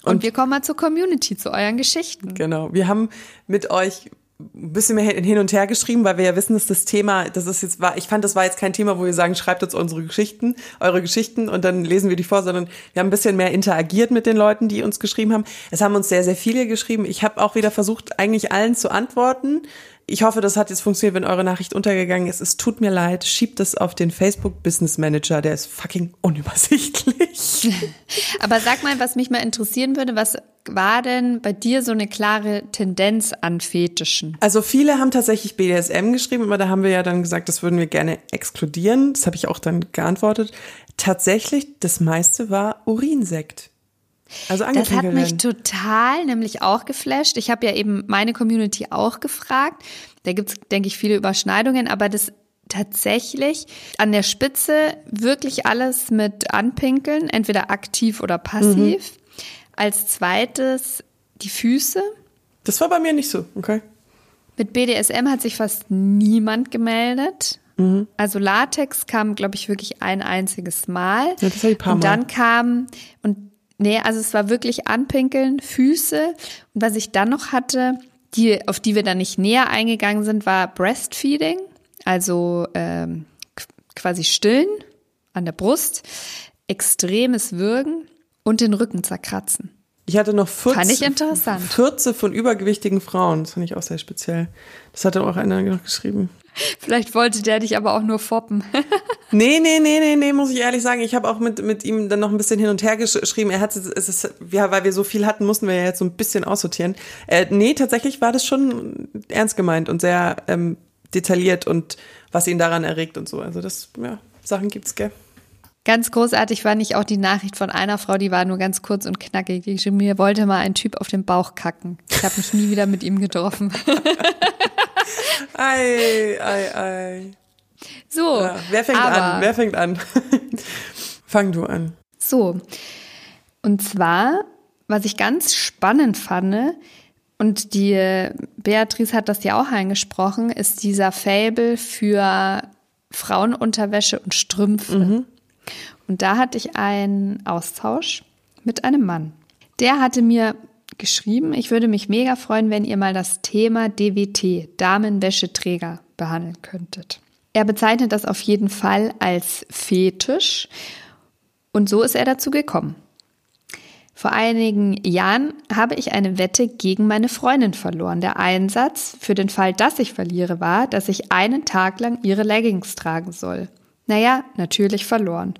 Und, und wir kommen mal zur Community, zu euren Geschichten. Genau. Wir haben mit euch ein bisschen mehr hin und her geschrieben, weil wir ja wissen, dass das Thema, das ist jetzt ich fand, das war jetzt kein Thema, wo wir sagen, schreibt uns unsere Geschichten, eure Geschichten und dann lesen wir die vor, sondern wir haben ein bisschen mehr interagiert mit den Leuten, die uns geschrieben haben. Es haben uns sehr, sehr viele geschrieben. Ich habe auch wieder versucht, eigentlich allen zu antworten. Ich hoffe, das hat jetzt funktioniert, wenn eure Nachricht untergegangen ist. Es tut mir leid, schiebt es auf den Facebook Business Manager, der ist fucking unübersichtlich. Aber sag mal, was mich mal interessieren würde, was war denn bei dir so eine klare Tendenz an Fetischen? Also viele haben tatsächlich BDSM geschrieben, aber da haben wir ja dann gesagt, das würden wir gerne exkludieren. Das habe ich auch dann geantwortet. Tatsächlich, das meiste war Urinsekt. Also das hat mich total nämlich auch geflasht. Ich habe ja eben meine Community auch gefragt. Da gibt's, denke ich, viele Überschneidungen, aber das tatsächlich an der Spitze wirklich alles mit anpinkeln, entweder aktiv oder passiv. Mhm. Als zweites die Füße. Das war bei mir nicht so, okay. Mit BDSM hat sich fast niemand gemeldet. Mhm. Also Latex kam, glaube ich, wirklich ein einziges Mal. Ja, das war ein paar Mal. Und dann kam, und Nee, also es war wirklich Anpinkeln, Füße. Und was ich dann noch hatte, die, auf die wir dann nicht näher eingegangen sind, war Breastfeeding, also ähm, quasi Stillen an der Brust, extremes Würgen und den Rücken zerkratzen. Ich hatte noch 14, fand ich interessant. 14 von übergewichtigen Frauen. Das fand ich auch sehr speziell. Das hat dann auch einer noch geschrieben. Vielleicht wollte der dich aber auch nur foppen. nee, nee, nee, nee, nee, muss ich ehrlich sagen. Ich habe auch mit, mit ihm dann noch ein bisschen hin und her geschrieben. Er hat es, ist, ja, weil wir so viel hatten, mussten wir ja jetzt so ein bisschen aussortieren. Äh, nee, tatsächlich war das schon ernst gemeint und sehr ähm, detailliert und was ihn daran erregt und so. Also das, ja, Sachen gibt's, gell? Ganz großartig fand ich auch die Nachricht von einer Frau, die war nur ganz kurz und knackig. Die geschrieben, mir wollte mal ein Typ auf den Bauch kacken. Ich habe mich nie wieder mit ihm getroffen. ei, ei, ei. So. Ja, wer fängt aber, an? Wer fängt an? Fang du an. So. Und zwar, was ich ganz spannend fand, und die Beatrice hat das ja auch angesprochen, ist dieser Fable für Frauenunterwäsche und Strümpfe. Mhm. Und da hatte ich einen Austausch mit einem Mann. Der hatte mir geschrieben, ich würde mich mega freuen, wenn ihr mal das Thema DWT, Damenwäscheträger, behandeln könntet. Er bezeichnet das auf jeden Fall als Fetisch und so ist er dazu gekommen. Vor einigen Jahren habe ich eine Wette gegen meine Freundin verloren. Der Einsatz für den Fall, dass ich verliere, war, dass ich einen Tag lang ihre Leggings tragen soll. Naja, natürlich verloren.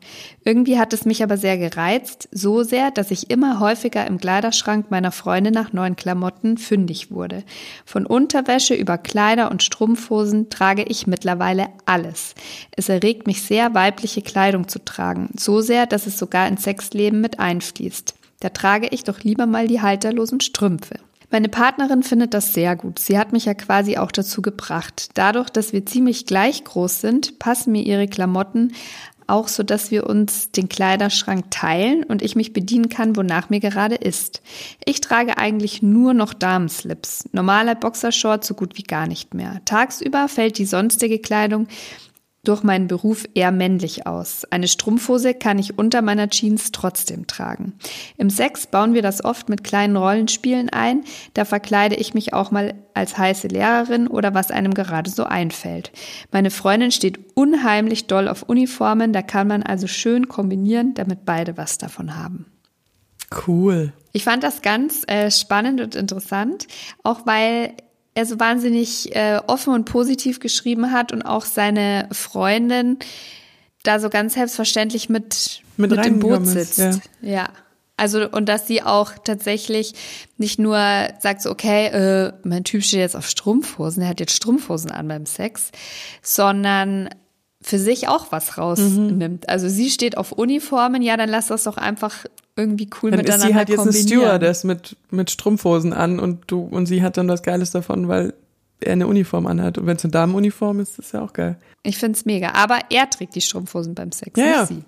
Irgendwie hat es mich aber sehr gereizt, so sehr, dass ich immer häufiger im Kleiderschrank meiner Freunde nach neuen Klamotten fündig wurde. Von Unterwäsche über Kleider und Strumpfhosen trage ich mittlerweile alles. Es erregt mich sehr, weibliche Kleidung zu tragen, so sehr, dass es sogar ins Sexleben mit einfließt. Da trage ich doch lieber mal die halterlosen Strümpfe. Meine Partnerin findet das sehr gut. Sie hat mich ja quasi auch dazu gebracht. Dadurch, dass wir ziemlich gleich groß sind, passen mir ihre Klamotten auch so, dass wir uns den Kleiderschrank teilen und ich mich bedienen kann, wonach mir gerade ist. Ich trage eigentlich nur noch Damenslips. Normaler Boxershort so gut wie gar nicht mehr. Tagsüber fällt die sonstige Kleidung durch meinen Beruf eher männlich aus. Eine Strumpfhose kann ich unter meiner Jeans trotzdem tragen. Im Sex bauen wir das oft mit kleinen Rollenspielen ein. Da verkleide ich mich auch mal als heiße Lehrerin oder was einem gerade so einfällt. Meine Freundin steht unheimlich doll auf Uniformen. Da kann man also schön kombinieren, damit beide was davon haben. Cool. Ich fand das ganz äh, spannend und interessant, auch weil er so wahnsinnig äh, offen und positiv geschrieben hat und auch seine Freundin da so ganz selbstverständlich mit, mit, mit im Boot sitzt. Ist, ja. ja. Also, und dass sie auch tatsächlich nicht nur sagt so, okay, äh, mein Typ steht jetzt auf Strumpfhosen, er hat jetzt Strumpfhosen an beim Sex, sondern für sich auch was rausnimmt. Mhm. Also sie steht auf Uniformen, ja, dann lass das doch einfach irgendwie cool dann miteinander ist sie halt jetzt eine Stewardess mit, mit Strumpfhosen an und du, und sie hat dann das Geiles davon, weil er eine Uniform anhat. Und wenn es eine Damenuniform ist, ist ja auch geil. Ich find's mega. Aber er trägt die Strumpfhosen beim Sex, ja, nicht ja. sie.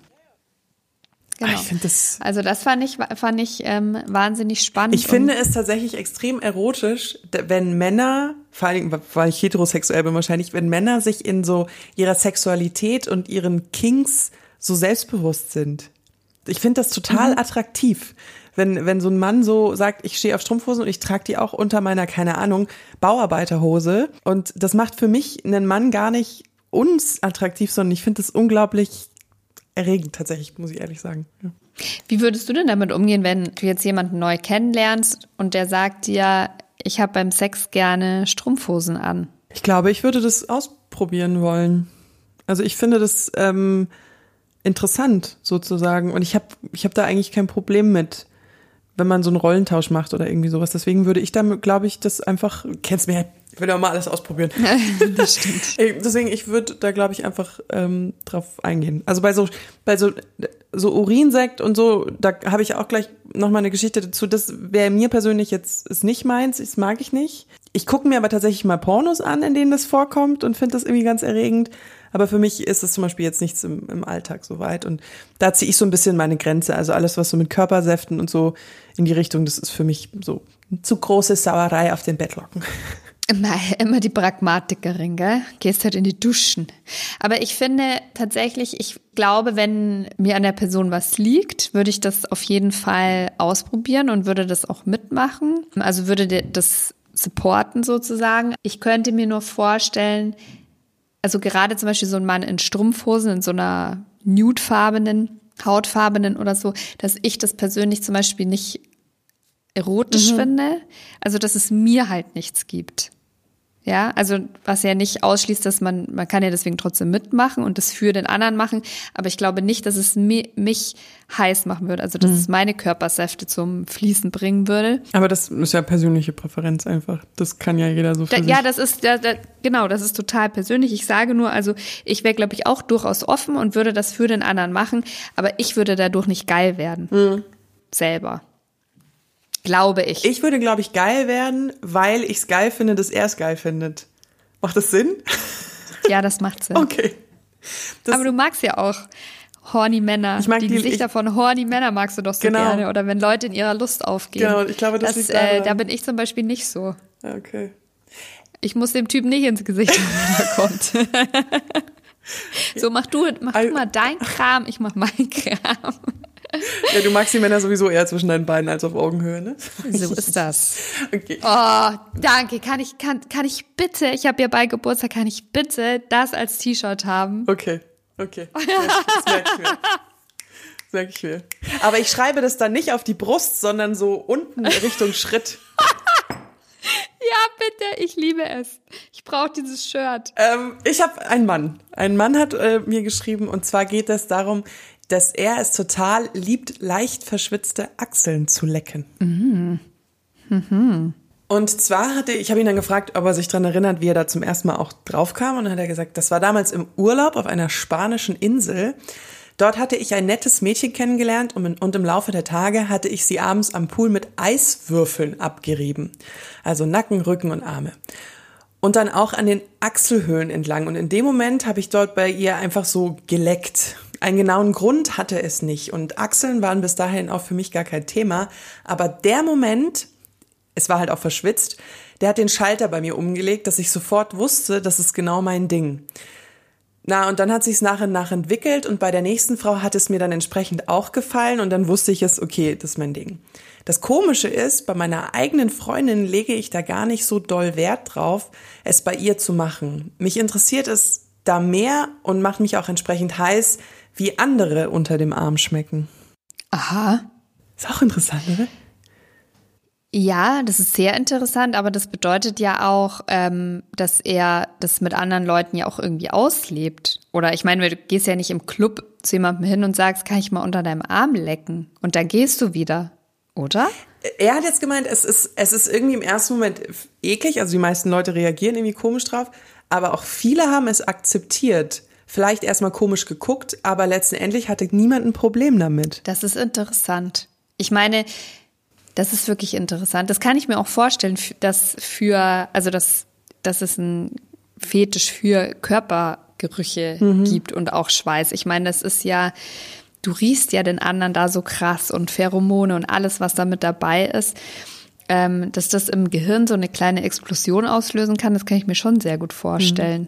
Genau. Ich finde das. Also das fand ich, fand ich ähm, wahnsinnig spannend. Ich finde es tatsächlich extrem erotisch, wenn Männer, vor allem, weil ich heterosexuell bin wahrscheinlich, wenn Männer sich in so ihrer Sexualität und ihren Kings so selbstbewusst sind. Ich finde das total Mhm. attraktiv. Wenn, wenn so ein Mann so sagt, ich stehe auf Strumpfhosen und ich trage die auch unter meiner, keine Ahnung, Bauarbeiterhose. Und das macht für mich einen Mann gar nicht unattraktiv, sondern ich finde das unglaublich erregend, tatsächlich, muss ich ehrlich sagen. Ja. Wie würdest du denn damit umgehen, wenn du jetzt jemanden neu kennenlernst und der sagt dir, ich habe beim Sex gerne Strumpfhosen an? Ich glaube, ich würde das ausprobieren wollen. Also ich finde das ähm, interessant sozusagen und ich habe ich hab da eigentlich kein Problem mit, wenn man so einen Rollentausch macht oder irgendwie sowas. Deswegen würde ich damit, glaube ich, das einfach, kennst mir, ich will ja mal alles ausprobieren. das stimmt. Deswegen, ich würde da, glaube ich, einfach ähm, drauf eingehen. Also bei so, bei so, so Urinsekt und so, da habe ich auch gleich noch mal eine Geschichte dazu. Das wäre mir persönlich jetzt ist nicht meins, das mag ich nicht. Ich gucke mir aber tatsächlich mal Pornos an, in denen das vorkommt und finde das irgendwie ganz erregend. Aber für mich ist es zum Beispiel jetzt nichts im, im Alltag so weit. Und da ziehe ich so ein bisschen meine Grenze. Also alles, was so mit Körpersäften und so in die Richtung, das ist für mich so zu große Sauerei auf den Bettlocken. Immer, immer die Pragmatikerin, gell? Gehst halt in die Duschen. Aber ich finde tatsächlich, ich glaube, wenn mir an der Person was liegt, würde ich das auf jeden Fall ausprobieren und würde das auch mitmachen. Also würde das supporten sozusagen. Ich könnte mir nur vorstellen, also gerade zum Beispiel so ein Mann in Strumpfhosen, in so einer nudefarbenen, hautfarbenen oder so, dass ich das persönlich zum Beispiel nicht erotisch finde. Also, dass es mir halt nichts gibt. Ja, also was ja nicht ausschließt, dass man, man kann ja deswegen trotzdem mitmachen und das für den anderen machen, aber ich glaube nicht, dass es mi mich heiß machen würde, also dass Mhm. es meine Körpersäfte zum Fließen bringen würde. Aber das ist ja persönliche Präferenz einfach. Das kann ja jeder so für Da, sich. ja, das ist, da, da, genau, das ist total persönlich. Ich sage nur, also ich wäre, glaube ich, auch durchaus offen und würde das für den anderen machen, aber ich würde dadurch nicht geil werden. Mhm. Selber. Glaube ich. Ich würde, glaube ich, geil werden, weil ich es geil finde, dass er es geil findet. Macht das Sinn? Ja, das macht Sinn. Okay. Das, aber du magst ja auch horny Männer. Ich mag die, die- Gesichter ich- von horny Männer magst du doch so Genau. gerne. Oder wenn Leute in ihrer Lust aufgehen. Genau, ich glaube, das das äh. Da bin ich zum Beispiel nicht so. okay. Ich muss dem Typ nicht ins Gesicht, wenn er kommt. so, mach du, mach Also- du mal dein Kram, ich mach meinen Kram. Ja, du magst die Männer sowieso eher zwischen deinen Beinen als auf Augenhöhe, ne? So ist das. Okay. Oh, danke. Kann ich, kann, kann ich bitte, ich habe ja bei Geburtstag, kann ich bitte das als T-Shirt haben? Okay, okay. Das merke ich mir. Das merke ich mir. Aber ich schreibe das dann nicht auf die Brust, sondern so unten Richtung Schritt. Ja, bitte, ich liebe es. Ich brauche dieses Shirt. Ähm, ich habe einen Mann. Ein Mann hat äh, mir geschrieben und zwar geht es darum, dass er es total liebt, leicht verschwitzte Achseln zu lecken. Und zwar hatte ich habe ihn dann gefragt, ob er sich daran erinnert, wie er da zum ersten Mal auch drauf kam und dann hat er gesagt, das war damals im Urlaub auf einer spanischen Insel. Dort hatte ich ein nettes Mädchen kennengelernt und, und im Laufe der Tage hatte ich sie abends am Pool mit Eiswürfeln abgerieben. Also Nacken, Rücken und Arme. Und dann auch an den Achselhöhlen entlang. Und in dem Moment habe ich dort bei ihr einfach so geleckt. Einen genauen Grund hatte es nicht. Und Achseln waren bis dahin auch für mich gar kein Thema. Aber der Moment, es war halt auch verschwitzt, der hat den Schalter bei mir umgelegt, dass ich sofort wusste, das ist genau mein Ding. Na, und dann hat sich's nach und nach entwickelt und bei der nächsten Frau hat es mir dann entsprechend auch gefallen und dann wusste ich es, okay, das ist mein Ding. Das Komische ist, bei meiner eigenen Freundin lege ich da gar nicht so doll Wert drauf, es bei ihr zu machen. Mich interessiert es da mehr und macht mich auch entsprechend heiß, wie andere unter dem Arm schmecken. Aha. Ist auch interessant, oder? Ja, das ist sehr interessant, aber das bedeutet ja auch, ähm, dass er das mit anderen Leuten ja auch irgendwie auslebt. Oder ich meine, du gehst ja nicht im Club zu jemandem hin und sagst, kann ich mal unter deinem Arm lecken? Und dann gehst du wieder, oder? Er hat jetzt gemeint, es ist, es ist irgendwie im ersten Moment eklig, also die meisten Leute reagieren irgendwie komisch drauf, aber auch viele haben es akzeptiert. Vielleicht erstmal komisch geguckt, aber letztendlich hatte niemand ein Problem damit. Das ist interessant. Ich meine, das ist wirklich interessant. Das kann ich mir auch vorstellen, dass für, also dass, dass es ein Fetisch für Körpergerüche gibt und auch Schweiß. Ich meine, das ist ja, du riechst ja den anderen da so krass und Pheromone und alles, was da mit dabei ist. Ähm, dass das im Gehirn so eine kleine Explosion auslösen kann, das kann ich mir schon sehr gut vorstellen.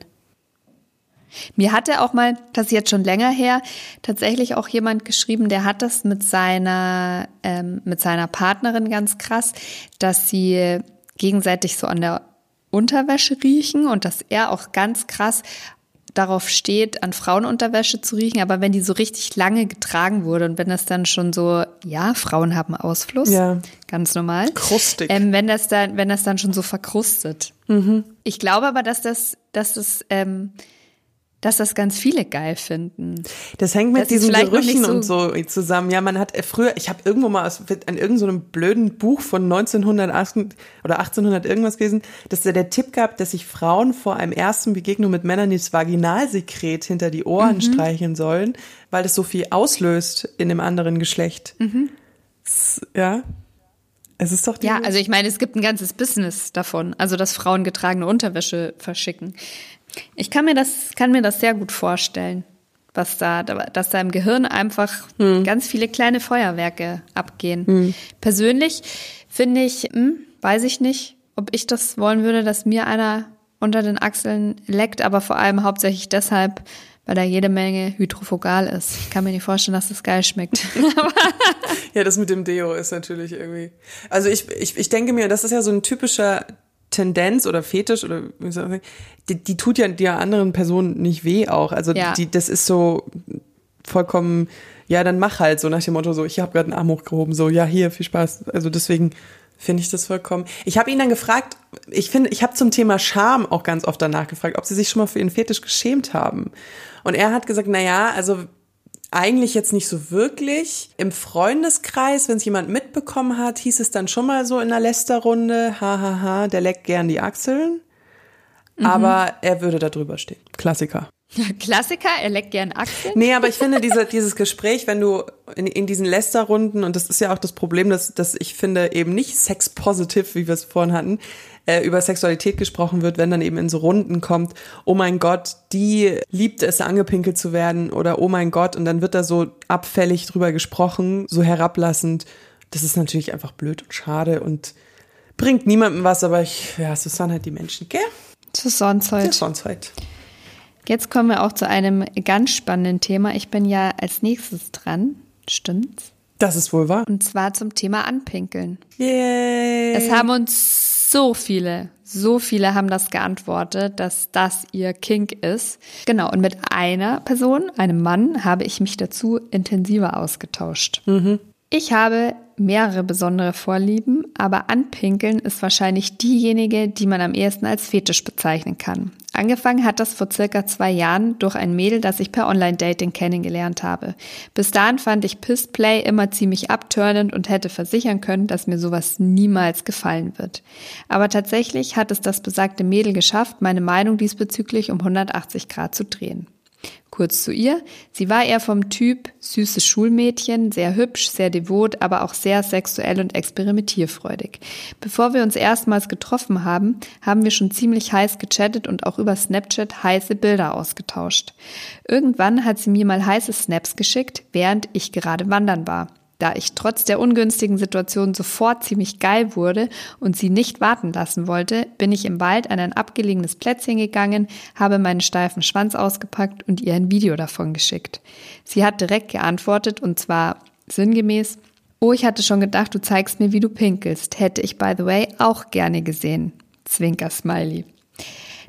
Mir hatte auch mal, das ist jetzt schon länger her, tatsächlich auch jemand geschrieben, der hat das mit seiner, ähm, mit seiner Partnerin ganz krass, dass sie gegenseitig so an der Unterwäsche riechen und dass er auch ganz krass darauf steht, an Frauenunterwäsche zu riechen, aber wenn die so richtig lange getragen wurde und wenn das dann schon so, ja, Frauen haben Ausfluss, Ja. ganz normal. Krustig. Ähm, wenn das dann, wenn das dann schon so verkrustet. Ich glaube aber, dass das, dass das, ähm, dass das ganz viele geil finden. Das hängt mit Das diesen Gerüchen nicht und so zusammen. Ja, man hat äh, früher, ich habe irgendwo mal aus, an irgendeinem so blöden Buch von 1908 oder 1800 irgendwas gelesen, dass da der Tipp gab, dass sich Frauen vor einem ersten Begegnung mit Männern das Vaginalsekret hinter die Ohren Mhm. streicheln sollen, weil das so viel auslöst in dem anderen Geschlecht. Mhm. Ja. Es ist doch die Ja, also ich meine, es gibt ein ganzes Business davon, also dass Frauen getragene Unterwäsche verschicken. Ich kann mir das, kann mir das sehr gut vorstellen, was da, dass da im Gehirn einfach ganz viele kleine Feuerwerke abgehen. Persönlich finde ich, hm, weiß ich nicht, ob ich das wollen würde, dass mir einer unter den Achseln leckt, aber vor allem hauptsächlich deshalb, weil da jede Menge hydrofogal ist. Ich kann mir nicht vorstellen, dass das geil schmeckt. Ja, das mit dem Deo ist natürlich irgendwie. Also ich, ich, ich denke mir, das ist ja so ein typischer Tendenz oder Fetisch oder wie soll ich sagen, die, die tut ja der anderen Person nicht weh auch. Also Ja. die, das ist so vollkommen, ja, dann mach halt so nach dem Motto so, ich habe gerade einen Arm hochgehoben, so, ja, hier, viel Spaß. Also deswegen finde ich das vollkommen. Ich habe ihn dann gefragt, ich finde, ich habe zum Thema Scham auch ganz oft danach gefragt, ob sie sich schon mal für ihren Fetisch geschämt haben. Und er hat gesagt, na ja, also eigentlich jetzt nicht so wirklich. Im Freundeskreis, wenn es jemand mitbekommen hat, hieß es dann schon mal so in der Lästerrunde, hahaha, der leckt gern die Achseln. Mhm. Aber er würde da drüber stehen. Klassiker. Klassiker, er leckt gern Achseln. Nee, aber ich finde diese, dieses Gespräch, wenn du in, in diesen Lästerrunden, und das ist ja auch das Problem, dass, dass ich finde eben nicht sex-positiv, wie wir es vorhin hatten, äh, über Sexualität gesprochen wird, wenn dann eben in so Runden kommt, oh mein Gott, die liebt es, angepinkelt zu werden, oder oh mein Gott, und dann wird da so abfällig drüber gesprochen, so herablassend. Das ist natürlich einfach blöd und schade und bringt niemandem was, aber ich, ja, so sind halt die Menschen, gell? So sonst halt. So sonst halt. Jetzt kommen wir auch zu einem ganz spannenden Thema. Ich bin ja als nächstes dran. Stimmt's? Das ist wohl wahr. Und zwar zum Thema Anpinkeln. Yay. Es haben uns so viele, so viele haben das geantwortet, dass das ihr Kink ist. Genau, und mit einer Person, einem Mann, habe ich mich dazu intensiver ausgetauscht. Mhm. Ich habe mehrere besondere Vorlieben, aber Anpinkeln ist wahrscheinlich diejenige, die man am ehesten als Fetisch bezeichnen kann. Angefangen hat das vor circa zwei Jahren durch ein Mädel, das ich per Online-Dating kennengelernt habe. Bis dahin fand ich Pissplay immer ziemlich abturnend und hätte versichern können, dass mir sowas niemals gefallen wird. Aber tatsächlich hat es das besagte Mädel geschafft, meine Meinung diesbezüglich um 180 Grad zu drehen. Kurz zu ihr. Sie war eher vom Typ süßes Schulmädchen, sehr hübsch, sehr devot, aber auch sehr sexuell und experimentierfreudig. Bevor wir uns erstmals getroffen haben, haben wir schon ziemlich heiß gechattet und auch über Snapchat heiße Bilder ausgetauscht. Irgendwann hat sie mir mal heiße Snaps geschickt, während ich gerade wandern war. Da ich trotz der ungünstigen Situation sofort ziemlich geil wurde und sie nicht warten lassen wollte, bin ich im Wald an ein abgelegenes Plätzchen gegangen, habe meinen steifen Schwanz ausgepackt und ihr ein Video davon geschickt. Sie hat direkt geantwortet und zwar sinngemäß, Oh, ich hatte schon gedacht, du zeigst mir, wie du pinkelst. Hätte ich, by the way, auch gerne gesehen. Zwinker Smiley.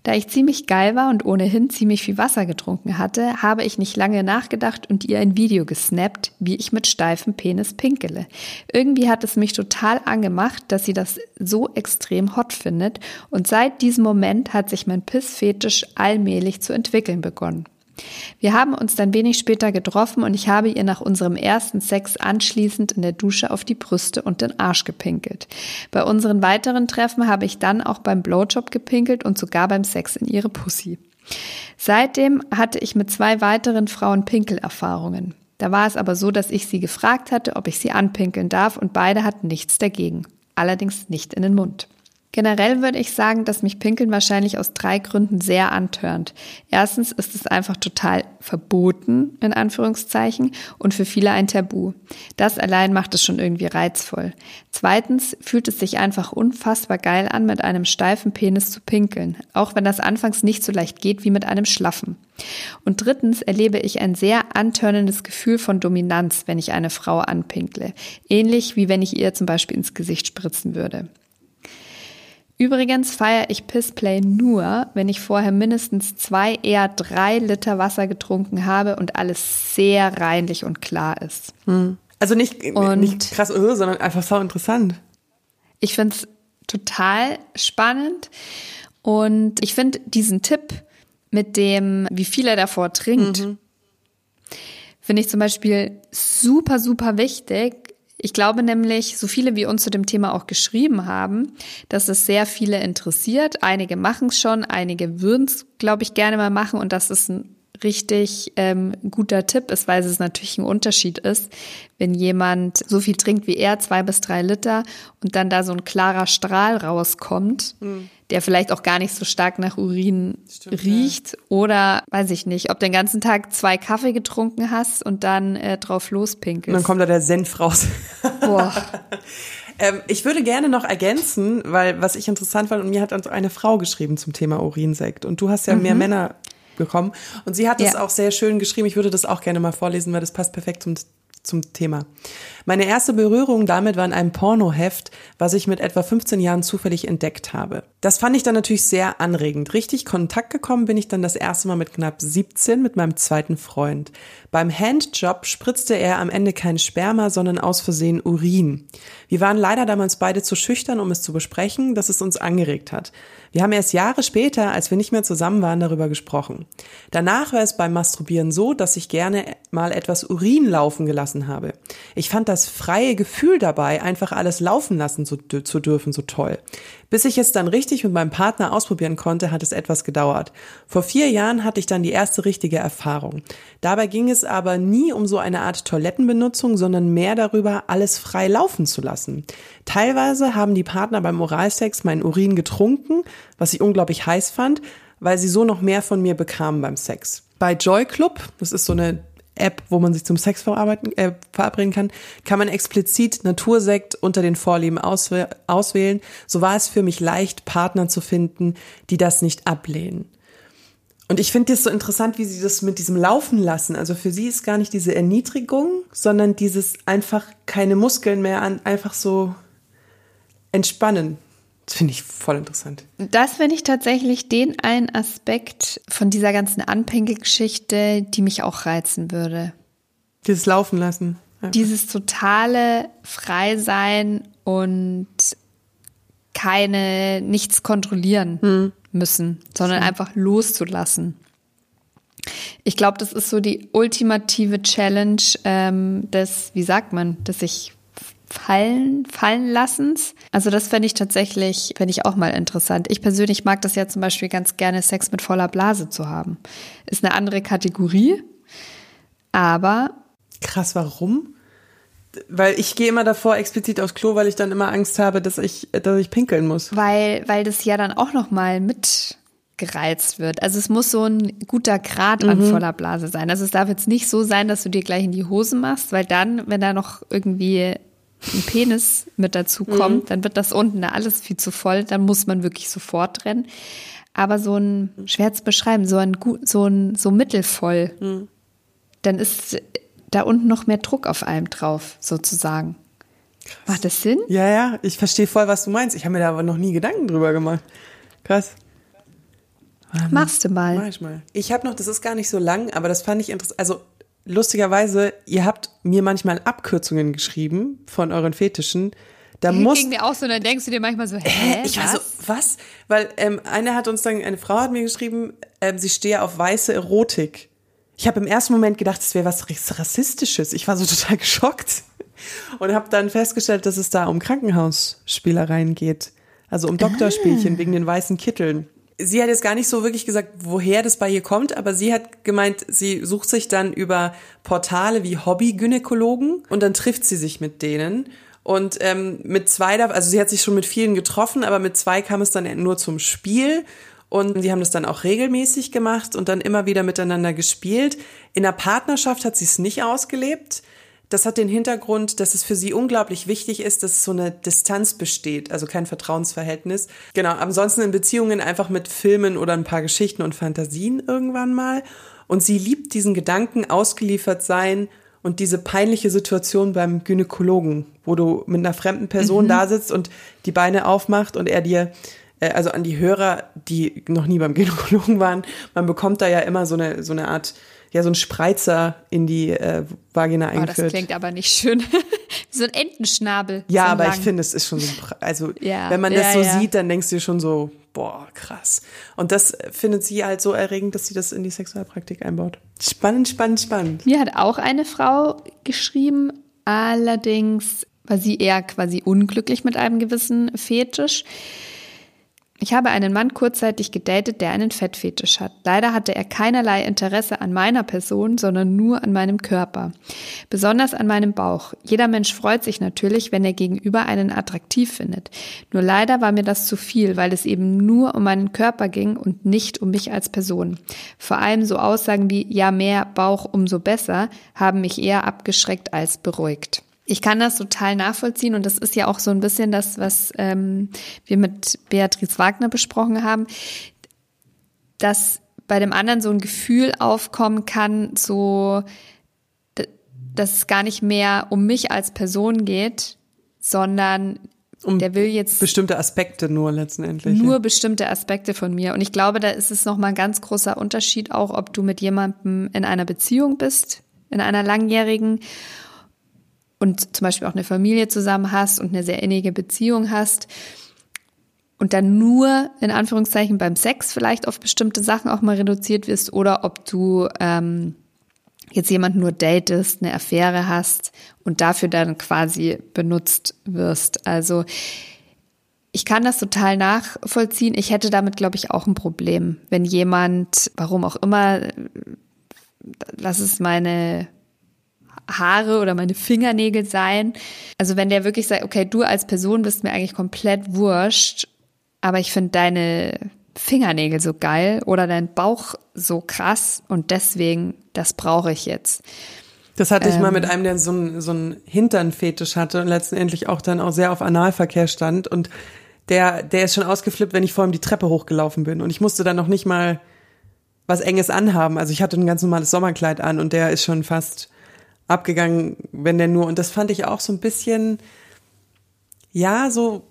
Da ich ziemlich geil war und ohnehin ziemlich viel Wasser getrunken hatte, habe ich nicht lange nachgedacht und ihr ein Video gesnappt, wie ich mit steifem Penis pinkele. Irgendwie hat es mich total angemacht, dass sie das so extrem hot findet und seit diesem Moment hat sich mein Pissfetisch allmählich zu entwickeln begonnen. Wir haben uns dann wenig später getroffen und ich habe ihr nach unserem ersten Sex anschließend in der Dusche auf die Brüste und den Arsch gepinkelt. Bei unseren weiteren Treffen habe ich dann auch beim Blowjob gepinkelt und sogar beim Sex in ihre Pussy. Seitdem hatte ich mit zwei weiteren Frauen Pinkelerfahrungen. Da war es aber so, dass ich sie gefragt hatte, ob ich sie anpinkeln darf und beide hatten nichts dagegen. Allerdings nicht in den Mund. Generell würde ich sagen, dass mich Pinkeln wahrscheinlich aus drei Gründen sehr antörnt. Erstens ist es einfach total verboten, in Anführungszeichen, und für viele ein Tabu. Das allein macht es schon irgendwie reizvoll. Zweitens fühlt es sich einfach unfassbar geil an, mit einem steifen Penis zu pinkeln, auch wenn das anfangs nicht so leicht geht wie mit einem schlaffen. Und drittens erlebe ich ein sehr antörnendes Gefühl von Dominanz, wenn ich eine Frau anpinkle. Ähnlich wie wenn ich ihr zum Beispiel ins Gesicht spritzen würde. Übrigens feiere ich Pissplay nur, wenn ich vorher mindestens zwei, eher drei Liter Wasser getrunken habe und alles sehr reinlich und klar ist. Hm. Also nicht, und nicht krass, sondern einfach so interessant. Ich finde es total spannend und ich finde diesen Tipp mit dem, wie viel er davor trinkt, mhm. finde ich zum Beispiel super, super wichtig, ich glaube nämlich, so viele wie uns zu dem Thema auch geschrieben haben, dass es sehr viele interessiert. Einige machen es schon, einige würden es, glaube ich, gerne mal machen und das ist ein richtig ähm, guter Tipp ist, weil es natürlich ein Unterschied ist, wenn jemand so viel trinkt wie er, zwei bis drei Liter, und dann da so ein klarer Strahl rauskommt, mhm der vielleicht auch gar nicht so stark nach Urin Stimmt, riecht. Ja. Oder weiß ich nicht, ob du den ganzen Tag zwei Kaffee getrunken hast und dann äh, drauf lospinkelst. Und dann kommt da der Senf raus. Boah. ähm, ich würde gerne noch ergänzen, weil was ich interessant fand, und mir hat eine Frau geschrieben zum Thema Urinsekt. Und du hast ja mhm. mehr Männer bekommen. Und sie hat es ja. auch sehr schön geschrieben. Ich würde das auch gerne mal vorlesen, weil das passt perfekt zum zum Thema. Meine erste Berührung damit war in einem Pornoheft, was ich mit etwa 15 Jahren zufällig entdeckt habe. Das fand ich dann natürlich sehr anregend. Richtig Kontakt gekommen bin ich dann das erste Mal mit knapp 17 mit meinem zweiten Freund. Beim Handjob spritzte er am Ende kein Sperma, sondern aus Versehen Urin. Wir waren leider damals beide zu schüchtern, um es zu besprechen, dass es uns angeregt hat. Wir haben erst Jahre später, als wir nicht mehr zusammen waren, darüber gesprochen. Danach war es beim Masturbieren so, dass ich gerne mal etwas Urin laufen gelassen habe. Ich fand das freie Gefühl dabei, einfach alles laufen lassen zu, zu dürfen, so toll. Bis ich es dann richtig mit meinem Partner ausprobieren konnte, hat es etwas gedauert. Vor vier Jahren hatte ich dann die erste richtige Erfahrung. Dabei ging es aber nie um so eine Art Toilettenbenutzung, sondern mehr darüber, alles frei laufen zu lassen. Teilweise haben die Partner beim Oralsex meinen Urin getrunken, was ich unglaublich heiß fand, weil sie so noch mehr von mir bekamen beim Sex. Bei Joy Club, das ist so eine App, wo man sich zum Sex äh, verabreden kann, kann man explizit Natursekt unter den Vorlieben auswäh auswählen. So war es für mich leicht, Partner zu finden, die das nicht ablehnen. Und ich finde das so interessant, wie sie das mit diesem Laufen lassen. Also für sie ist gar nicht diese Erniedrigung, sondern dieses einfach keine Muskeln mehr an, einfach so entspannen. Das finde ich voll interessant. Das finde ich tatsächlich den einen Aspekt von dieser ganzen Anpinkelgeschichte, die mich auch reizen würde. Dieses Laufen lassen. Ja. Dieses totale Freisein und keine, nichts kontrollieren hm. müssen, sondern hm. einfach loszulassen. Ich glaube, das ist so die ultimative Challenge ähm, des, wie sagt man, des sich fallen, fallen lassens. Also das fände ich tatsächlich, fände ich auch mal interessant. Ich persönlich mag das ja zum Beispiel ganz gerne, Sex mit voller Blase zu haben. Ist eine andere Kategorie, aber. Krass, warum? Weil ich gehe immer davor explizit aufs Klo, weil ich dann immer Angst habe, dass ich, dass ich pinkeln muss. Weil, weil das ja dann auch noch mal mit gereizt wird. Also es muss so ein guter Grad an mhm. voller Blase sein. Also es darf jetzt nicht so sein, dass du dir gleich in die Hose machst, weil dann, wenn da noch irgendwie ein Penis mit dazu kommt, mhm. dann wird das unten da alles viel zu voll, dann muss man wirklich sofort rennen. Aber so ein, schwer zu beschreiben, so ein, so ein, so mittelvoll, mhm. dann ist da unten noch mehr Druck auf allem drauf, sozusagen. Krass. Macht das Sinn? Ja, ja, ich verstehe voll, was du meinst. Ich habe mir da aber noch nie Gedanken drüber gemacht. Krass. Machst du mal. Mach ich mal. Ich habe noch, das ist gar nicht so lang, aber das fand ich interessant. Also lustigerweise, ihr habt mir manchmal Abkürzungen geschrieben von euren Fetischen. Da hey, muss ging mir auch so, dann denkst du dir manchmal so, hä? Ich was? war so, was? Weil ähm, eine hat uns dann, eine Frau hat mir geschrieben, ähm, sie stehe auf weiße Erotik. Ich habe im ersten Moment gedacht, es wäre was Rassistisches. Ich war so total geschockt und habe dann festgestellt, dass es da um Krankenhausspielereien geht. Also um Doktorspielchen ah. wegen den weißen Kitteln sie hat jetzt gar nicht so wirklich gesagt, woher das bei ihr kommt, aber sie hat gemeint, sie sucht sich dann über Portale wie Hobby-Gynäkologen und dann trifft sie sich mit denen. Und ähm, mit zwei, also sie hat sich schon mit vielen getroffen, aber mit zwei kam es dann nur zum Spiel. Und die haben das dann auch regelmäßig gemacht und dann immer wieder miteinander gespielt. In der Partnerschaft hat sie es nicht ausgelebt. Das hat den Hintergrund, dass es für sie unglaublich wichtig ist, dass so eine Distanz besteht, also kein Vertrauensverhältnis. Genau, ansonsten in Beziehungen einfach mit Filmen oder ein paar Geschichten und Fantasien irgendwann mal. Und sie liebt diesen Gedanken, ausgeliefert sein und diese peinliche Situation beim Gynäkologen, wo du mit einer fremden Person mhm. da sitzt und die Beine aufmacht und er dir äh, also an die Hörer, die noch nie beim Gynäkologen waren, man bekommt da ja immer so eine, so eine Art ja so ein Spreizer in die äh, Vagina oh, eingeführt. Das klingt aber nicht schön. So ein Entenschnabel. Ja, so aber lang. ich finde, es ist schon so, also ja, wenn man das ja, so ja. sieht, dann denkst du dir schon so, boah, krass. Und das findet sie halt so erregend, dass sie das in die Sexualpraktik einbaut. Spannend, spannend, spannend. Mir hat auch eine Frau geschrieben, allerdings war sie eher quasi unglücklich mit einem gewissen Fetisch. Ich habe einen Mann kurzzeitig gedatet, der einen Fettfetisch hat. Leider hatte er keinerlei Interesse an meiner Person, sondern nur an meinem Körper. Besonders an meinem Bauch. Jeder Mensch freut sich natürlich, wenn er gegenüber einen attraktiv findet. Nur leider war mir das zu viel, weil es eben nur um meinen Körper ging und nicht um mich als Person. Vor allem so Aussagen wie ja mehr Bauch umso besser haben mich eher abgeschreckt als beruhigt. Ich kann das total nachvollziehen und das ist ja auch so ein bisschen das, was ähm, wir mit Beatrice Wagner besprochen haben, dass bei dem anderen so ein Gefühl aufkommen kann, so dass es gar nicht mehr um mich als Person geht, sondern Um der will jetzt Bestimmte Aspekte nur letztendlich. nur ja. bestimmte Aspekte von mir. Und ich glaube, da ist es nochmal ein ganz großer Unterschied, auch ob du mit jemandem in einer Beziehung bist, in einer langjährigen und zum Beispiel auch eine Familie zusammen hast und eine sehr innige Beziehung hast und dann nur in Anführungszeichen beim Sex vielleicht auf bestimmte Sachen auch mal reduziert wirst oder ob du ähm, jetzt jemanden nur datest, eine Affäre hast und dafür dann quasi benutzt wirst. Also ich kann das total nachvollziehen. Ich hätte damit, glaube ich, auch ein Problem, wenn jemand, warum auch immer, lass es meine Haare oder meine Fingernägel sein. Also wenn der wirklich sagt, okay, du als Person bist mir eigentlich komplett wurscht, aber ich finde deine Fingernägel so geil oder dein Bauch so krass und deswegen, das brauche ich jetzt. Das hatte ich mal Ähm. mit einem, der so einen so einen Hinternfetisch hatte und letztendlich auch dann auch sehr auf Analverkehr stand und der, der ist schon ausgeflippt, wenn ich vor ihm die Treppe hochgelaufen bin und ich musste dann noch nicht mal was Enges anhaben. Also ich hatte ein ganz normales Sommerkleid an und der ist schon fast abgegangen, wenn der nur, und das fand ich auch so ein bisschen, ja, so,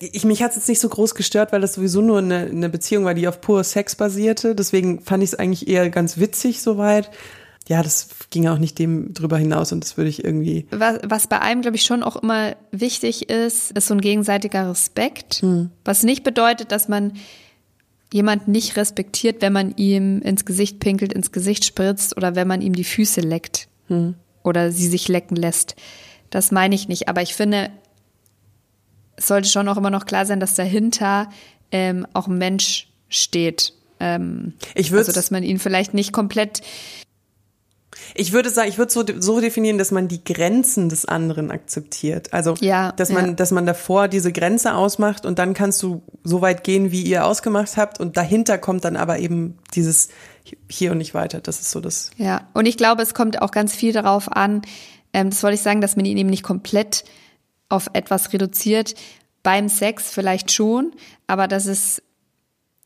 ich, mich hat es jetzt nicht so groß gestört, weil das sowieso nur eine, eine Beziehung war, die auf pur Sex basierte. Deswegen fand ich es eigentlich eher ganz witzig soweit. Ja, das ging auch nicht dem drüber hinaus und das würde ich irgendwie. Was, was bei einem, glaube ich, schon auch immer wichtig ist, ist so ein gegenseitiger Respekt. Was nicht bedeutet, dass man jemand nicht respektiert, wenn man ihm ins Gesicht pinkelt, ins Gesicht spritzt oder wenn man ihm die Füße leckt oder sie sich lecken lässt. Das meine ich nicht. Aber ich finde, es sollte schon auch immer noch klar sein, dass dahinter ähm, auch ein Mensch steht. Ähm, Ich würde also, dass man ihn vielleicht nicht komplett Ich würde sagen, ich würde so, so definieren, dass man die Grenzen des anderen akzeptiert. Also, Ja, dass man, ja. dass man davor diese Grenze ausmacht und dann kannst du so weit gehen, wie ihr ausgemacht habt und dahinter kommt dann aber eben dieses hier und nicht weiter. Das ist so das. Ja, und ich glaube, es kommt auch ganz viel darauf an, ähm, das wollte ich sagen, dass man ihn eben nicht komplett auf etwas reduziert. Beim Sex vielleicht schon, aber dass es,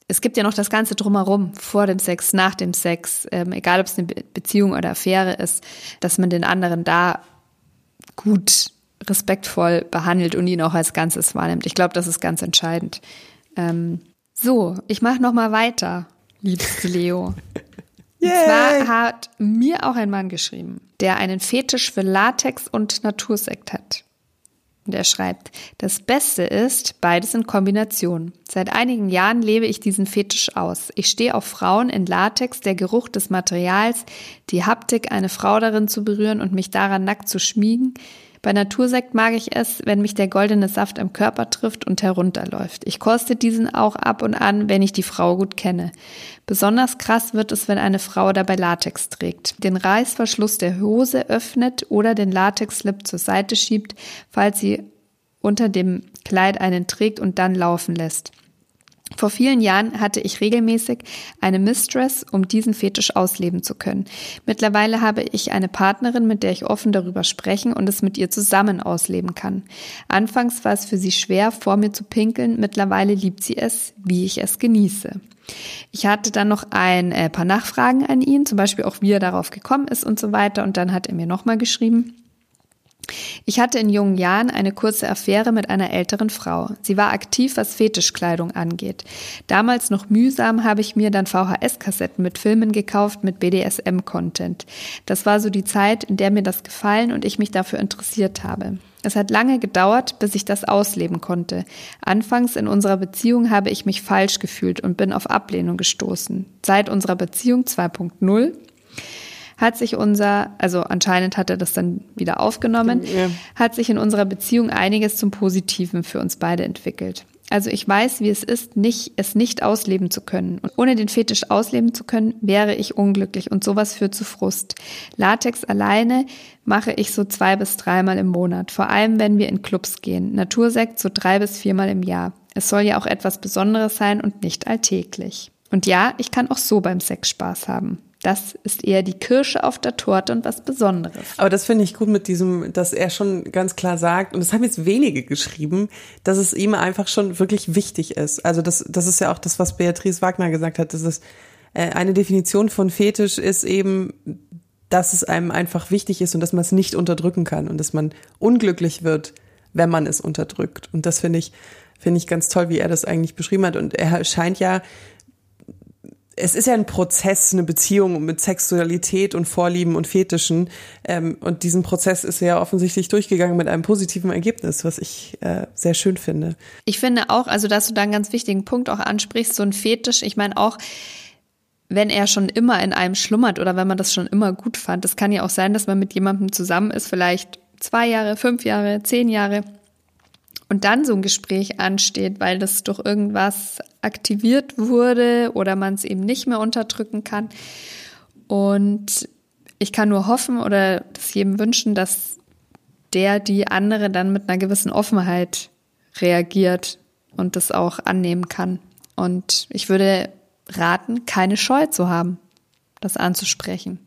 es gibt ja noch das Ganze drumherum, vor dem Sex, nach dem Sex, ähm, egal ob es eine Be Beziehung oder Affäre ist, dass man den anderen da gut, respektvoll behandelt und ihn auch als Ganzes wahrnimmt. Ich glaube, das ist ganz entscheidend. Ähm, so, ich mache noch mal weiter, liebste Leo. Und zwar hat mir auch ein Mann geschrieben, der einen Fetisch für Latex und Natursekt hat. Und er schreibt, das Beste ist beides in Kombination. Seit einigen Jahren lebe ich diesen Fetisch aus. Ich stehe auf Frauen in Latex, der Geruch des Materials, die Haptik, eine Frau darin zu berühren und mich daran nackt zu schmiegen. Bei Natursekt mag ich es, wenn mich der goldene Saft am Körper trifft und herunterläuft. Ich koste diesen auch ab und an, wenn ich die Frau gut kenne. Besonders krass wird es, wenn eine Frau dabei Latex trägt, den Reißverschluss der Hose öffnet oder den Latexslip zur Seite schiebt, falls sie unter dem Kleid einen trägt und dann laufen lässt. Vor vielen Jahren hatte ich regelmäßig eine Mistress, um diesen Fetisch ausleben zu können. Mittlerweile habe ich eine Partnerin, mit der ich offen darüber sprechen und es mit ihr zusammen ausleben kann. Anfangs war es für sie schwer, vor mir zu pinkeln, mittlerweile liebt sie es, wie ich es genieße. Ich hatte dann noch ein äh, paar Nachfragen an ihn, zum Beispiel auch, wie er darauf gekommen ist und so weiter. Und dann hat er mir nochmal geschrieben. Ich hatte in jungen Jahren eine kurze Affäre mit einer älteren Frau. Sie war aktiv, was Fetischkleidung angeht. Damals noch mühsam habe ich mir dann VHS-Kassetten mit Filmen gekauft mit BDSM-Content. Das war so die Zeit, in der mir das gefallen und ich mich dafür interessiert habe. Es hat lange gedauert, bis ich das ausleben konnte. Anfangs in unserer Beziehung habe ich mich falsch gefühlt und bin auf Ablehnung gestoßen. Seit unserer Beziehung 2.0 hat sich unser, also anscheinend hat er das dann wieder aufgenommen, Ja. hat sich in unserer Beziehung einiges zum Positiven für uns beide entwickelt. Also ich weiß, wie es ist, nicht, es nicht ausleben zu können. Und ohne den Fetisch ausleben zu können, wäre ich unglücklich und sowas führt zu Frust. Latex alleine mache ich so zwei bis dreimal im Monat. Vor allem, wenn wir in Clubs gehen. Natursekt so drei bis viermal im Jahr. Es soll ja auch etwas Besonderes sein und nicht alltäglich. Und ja, ich kann auch so beim Sex Spaß haben. Das ist eher die Kirsche auf der Torte und was Besonderes. Aber das finde ich gut mit diesem, dass er schon ganz klar sagt, und das haben jetzt wenige geschrieben, dass es ihm einfach schon wirklich wichtig ist. Also das, das ist ja auch das, was Beatrice Wagner gesagt hat, dass es äh, eine Definition von Fetisch ist eben dass es einem einfach wichtig ist und dass man es nicht unterdrücken kann und dass man unglücklich wird, wenn man es unterdrückt. Und das finde ich, finde ich ganz toll, wie er das eigentlich beschrieben hat. Und er scheint ja, es ist ja ein Prozess, eine Beziehung mit Sexualität und Vorlieben und Fetischen. Ähm, und diesen Prozess ist ja offensichtlich durchgegangen mit einem positiven Ergebnis, was ich äh, sehr schön finde. Ich finde auch, also dass du da einen ganz wichtigen Punkt auch ansprichst, so ein Fetisch, ich meine auch, wenn er schon immer in einem schlummert oder wenn man das schon immer gut fand. Es kann ja auch sein, dass man mit jemandem zusammen ist, vielleicht zwei Jahre, fünf Jahre, zehn Jahre und dann so ein Gespräch ansteht, weil das durch irgendwas aktiviert wurde oder man es eben nicht mehr unterdrücken kann. Und ich kann nur hoffen oder das jedem wünschen, dass der, die andere dann mit einer gewissen Offenheit reagiert und das auch annehmen kann. Und ich würde raten, keine Scheu zu haben, das anzusprechen.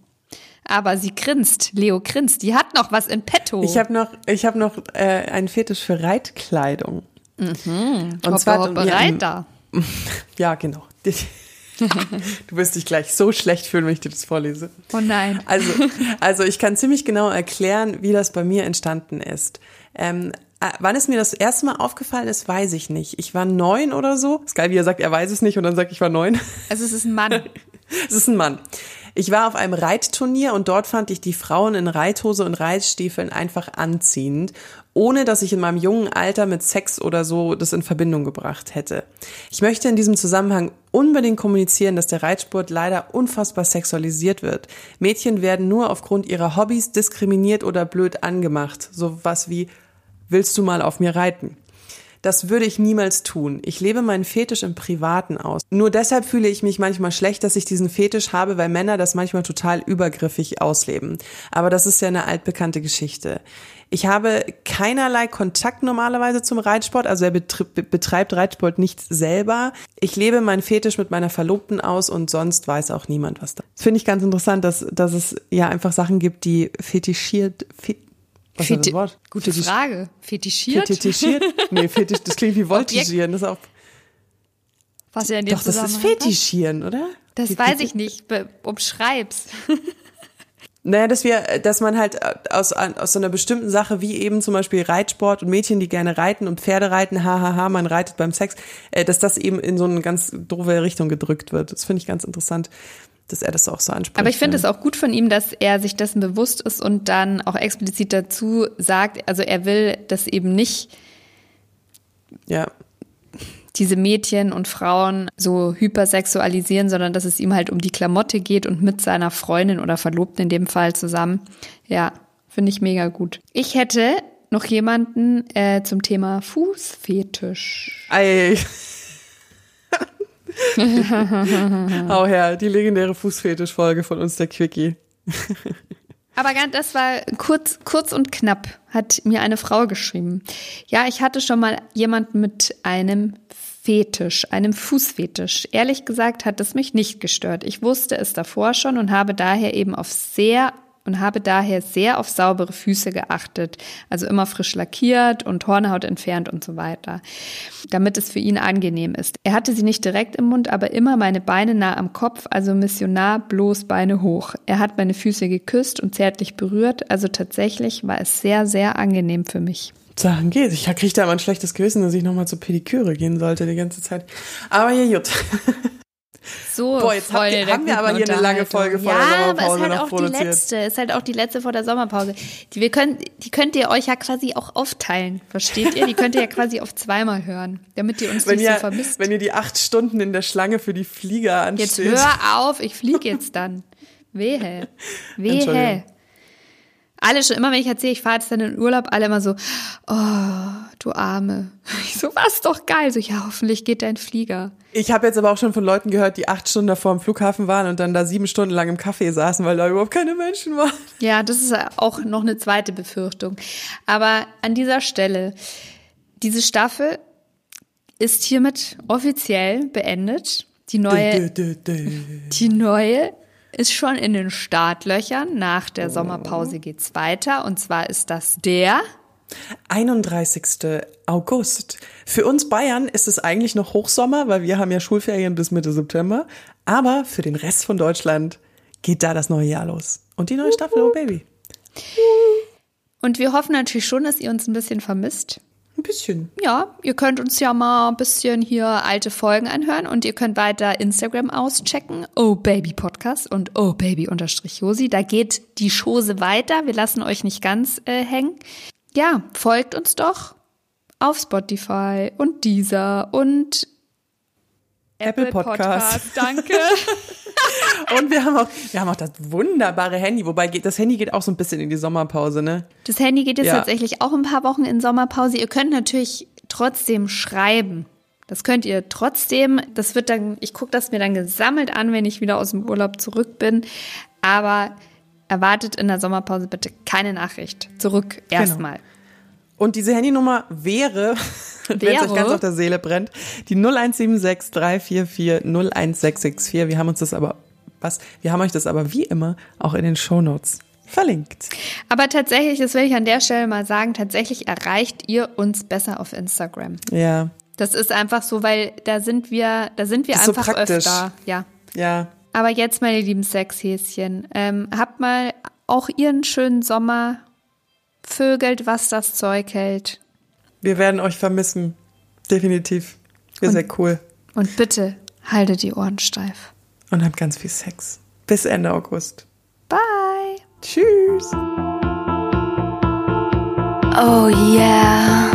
Aber sie grinst, Leo grinst, die hat noch was in petto. Ich habe noch, ich habe noch äh, einen Fetisch für Reitkleidung. Mhm. Und hoppe, zwar hoppe, Reiter. Ja, genau. Du wirst dich gleich so schlecht fühlen, wenn ich dir das vorlese. Oh nein. Also, also ich kann ziemlich genau erklären, wie das bei mir entstanden ist. Ähm, äh, wann es mir das erste Mal aufgefallen ist, weiß ich nicht. Ich war neun oder so. Ist geil, wie er sagt, er weiß es nicht und dann sagt, ich war neun. Also es ist ein Mann. es ist ein Mann. Ich war auf einem Reitturnier und dort fand ich die Frauen in Reithose und Reitstiefeln einfach anziehend, ohne dass ich in meinem jungen Alter mit Sex oder so das in Verbindung gebracht hätte. Ich möchte in diesem Zusammenhang unbedingt kommunizieren, dass der Reitsport leider unfassbar sexualisiert wird. Mädchen werden nur aufgrund ihrer Hobbys diskriminiert oder blöd angemacht. So was wie, willst du mal auf mir reiten? Das würde ich niemals tun. Ich lebe meinen Fetisch im Privaten aus. Nur deshalb fühle ich mich manchmal schlecht, dass ich diesen Fetisch habe, weil Männer das manchmal total übergriffig ausleben. Aber das ist ja eine altbekannte Geschichte. Ich habe keinerlei Kontakt normalerweise zum Reitsport, also er betreibt Reitsport nicht selber. Ich lebe meinen Fetisch mit meiner Verlobten aus und sonst weiß auch niemand was da. Finde ich ganz interessant, dass, dass es ja einfach Sachen gibt, die fetischiert, fet was Feti ist das Wort? Gute Fetisch Frage. Fetischiert? Fetischiert? Nee, fetisch, das klingt wie Voltigieren. Das ist auch. Was ja in dem Doch, das ist Fetischieren, oder? Das Fetisch weiß ich nicht. Umschreib's. Naja, dass wir, dass man halt aus, aus so einer bestimmten Sache, wie eben zum Beispiel Reitsport und Mädchen, die gerne reiten und Pferde reiten, hahaha, man reitet beim Sex, äh, dass das eben in so eine ganz doofe Richtung gedrückt wird. Das finde ich ganz interessant dass er das auch so anspricht. Aber ich finde es auch gut von ihm, dass er sich dessen bewusst ist und dann auch explizit dazu sagt, also er will das eben nicht ja. diese Mädchen und Frauen so hypersexualisieren, sondern dass es ihm halt um die Klamotte geht und mit seiner Freundin oder Verlobten in dem Fall zusammen. Ja, finde ich mega gut. Ich hätte noch jemanden äh, zum Thema Fußfetisch. Ei. Hau her, die legendäre Fußfetisch-Folge von uns, der Quickie. Aber das war kurz, kurz und knapp, hat mir eine Frau geschrieben. Ja, ich hatte schon mal jemanden mit einem Fetisch, einem Fußfetisch. Ehrlich gesagt hat es mich nicht gestört. Ich wusste es davor schon und habe daher eben auf sehr und habe daher sehr auf saubere Füße geachtet, also immer frisch lackiert und Hornhaut entfernt und so weiter, damit es für ihn angenehm ist. Er hatte sie nicht direkt im Mund, aber immer meine Beine nah am Kopf, also missionar bloß Beine hoch. Er hat meine Füße geküsst und zärtlich berührt, also tatsächlich war es sehr, sehr angenehm für mich. Sachen geht. Ich kriege da immer ein schlechtes Gewissen, dass ich nochmal zur Pediküre gehen sollte die ganze Zeit. Aber ja, gut. So Boah, jetzt habt ihr, haben wir aber hier eine lange Folge vor ja, der Sommerpause aber ist halt auch produziert. die letzte, ist halt auch die letzte vor der Sommerpause. Die, wir können, die könnt ihr euch ja quasi auch aufteilen, versteht ihr? Die könnt ihr ja quasi auf zweimal hören, damit ihr uns wenn nicht ihr, so vermisst. Wenn ihr die acht Stunden in der Schlange für die Flieger ansteht. Jetzt hör auf, ich fliege jetzt dann. Wehe. Wehe. Alle schon, immer wenn ich erzähle, ich fahre jetzt dann in den Urlaub, alle immer so, oh, du Arme. Ich so, was doch geil. So, ja, hoffentlich geht dein Flieger. Ich habe jetzt aber auch schon von Leuten gehört, die acht Stunden davor im Flughafen waren und dann da sieben Stunden lang im Café saßen, weil da überhaupt keine Menschen waren. Ja, das ist auch noch eine zweite Befürchtung. Aber an dieser Stelle, diese Staffel ist hiermit offiziell beendet. Die neue, die neue ist schon in den Startlöchern. Nach der Sommerpause geht's weiter. Und zwar ist das der 31. August. Für uns Bayern ist es eigentlich noch Hochsommer, weil wir haben ja Schulferien bis Mitte September. Aber für den Rest von Deutschland geht da das neue Jahr los. Und die neue Staffel, oh Baby. Und wir hoffen natürlich schon, dass ihr uns ein bisschen vermisst. Ein bisschen. Ja, ihr könnt uns ja mal ein bisschen hier alte Folgen anhören und ihr könnt weiter Instagram auschecken. Oh Baby Podcast und Oh Baby unterstrich Josi. Da geht die Chose weiter. Wir lassen euch nicht ganz äh, hängen. Ja, folgt uns doch auf Spotify und Deezer und Apple Podcast. Danke. Und wir haben auch, wir haben auch das wunderbare Handy, wobei geht, das Handy geht auch so ein bisschen in die Sommerpause, ne? Das Handy geht jetzt Ja. tatsächlich auch ein paar Wochen in Sommerpause. Ihr könnt natürlich trotzdem schreiben. Das könnt ihr trotzdem. Das wird dann, ich gucke das mir dann gesammelt an, wenn ich wieder aus dem Urlaub zurück bin. Aber erwartet in der Sommerpause bitte keine Nachricht. Zurück erstmal. Und diese Handynummer wäre, wenn es euch ganz auf der Seele brennt, die 0176 344 01664. Wir haben uns das aber, was? Wir haben euch das aber wie immer auch in den Shownotes verlinkt. Aber tatsächlich, das will ich an der Stelle mal sagen, tatsächlich erreicht ihr uns besser auf Instagram. Ja, Das ist einfach so, weil da sind wir, da sind wir ist so einfach praktisch. öfter. Ja. ja. Aber jetzt, meine lieben Sexhäschen, ähm, habt mal auch ihren schönen Sommer, vögelt, was das Zeug hält. Wir werden euch vermissen. Definitiv. Ihr seid cool. Und bitte haltet die Ohren steif. Und habt ganz viel Sex. Bis Ende August. Bye! Tschüss. Oh yeah!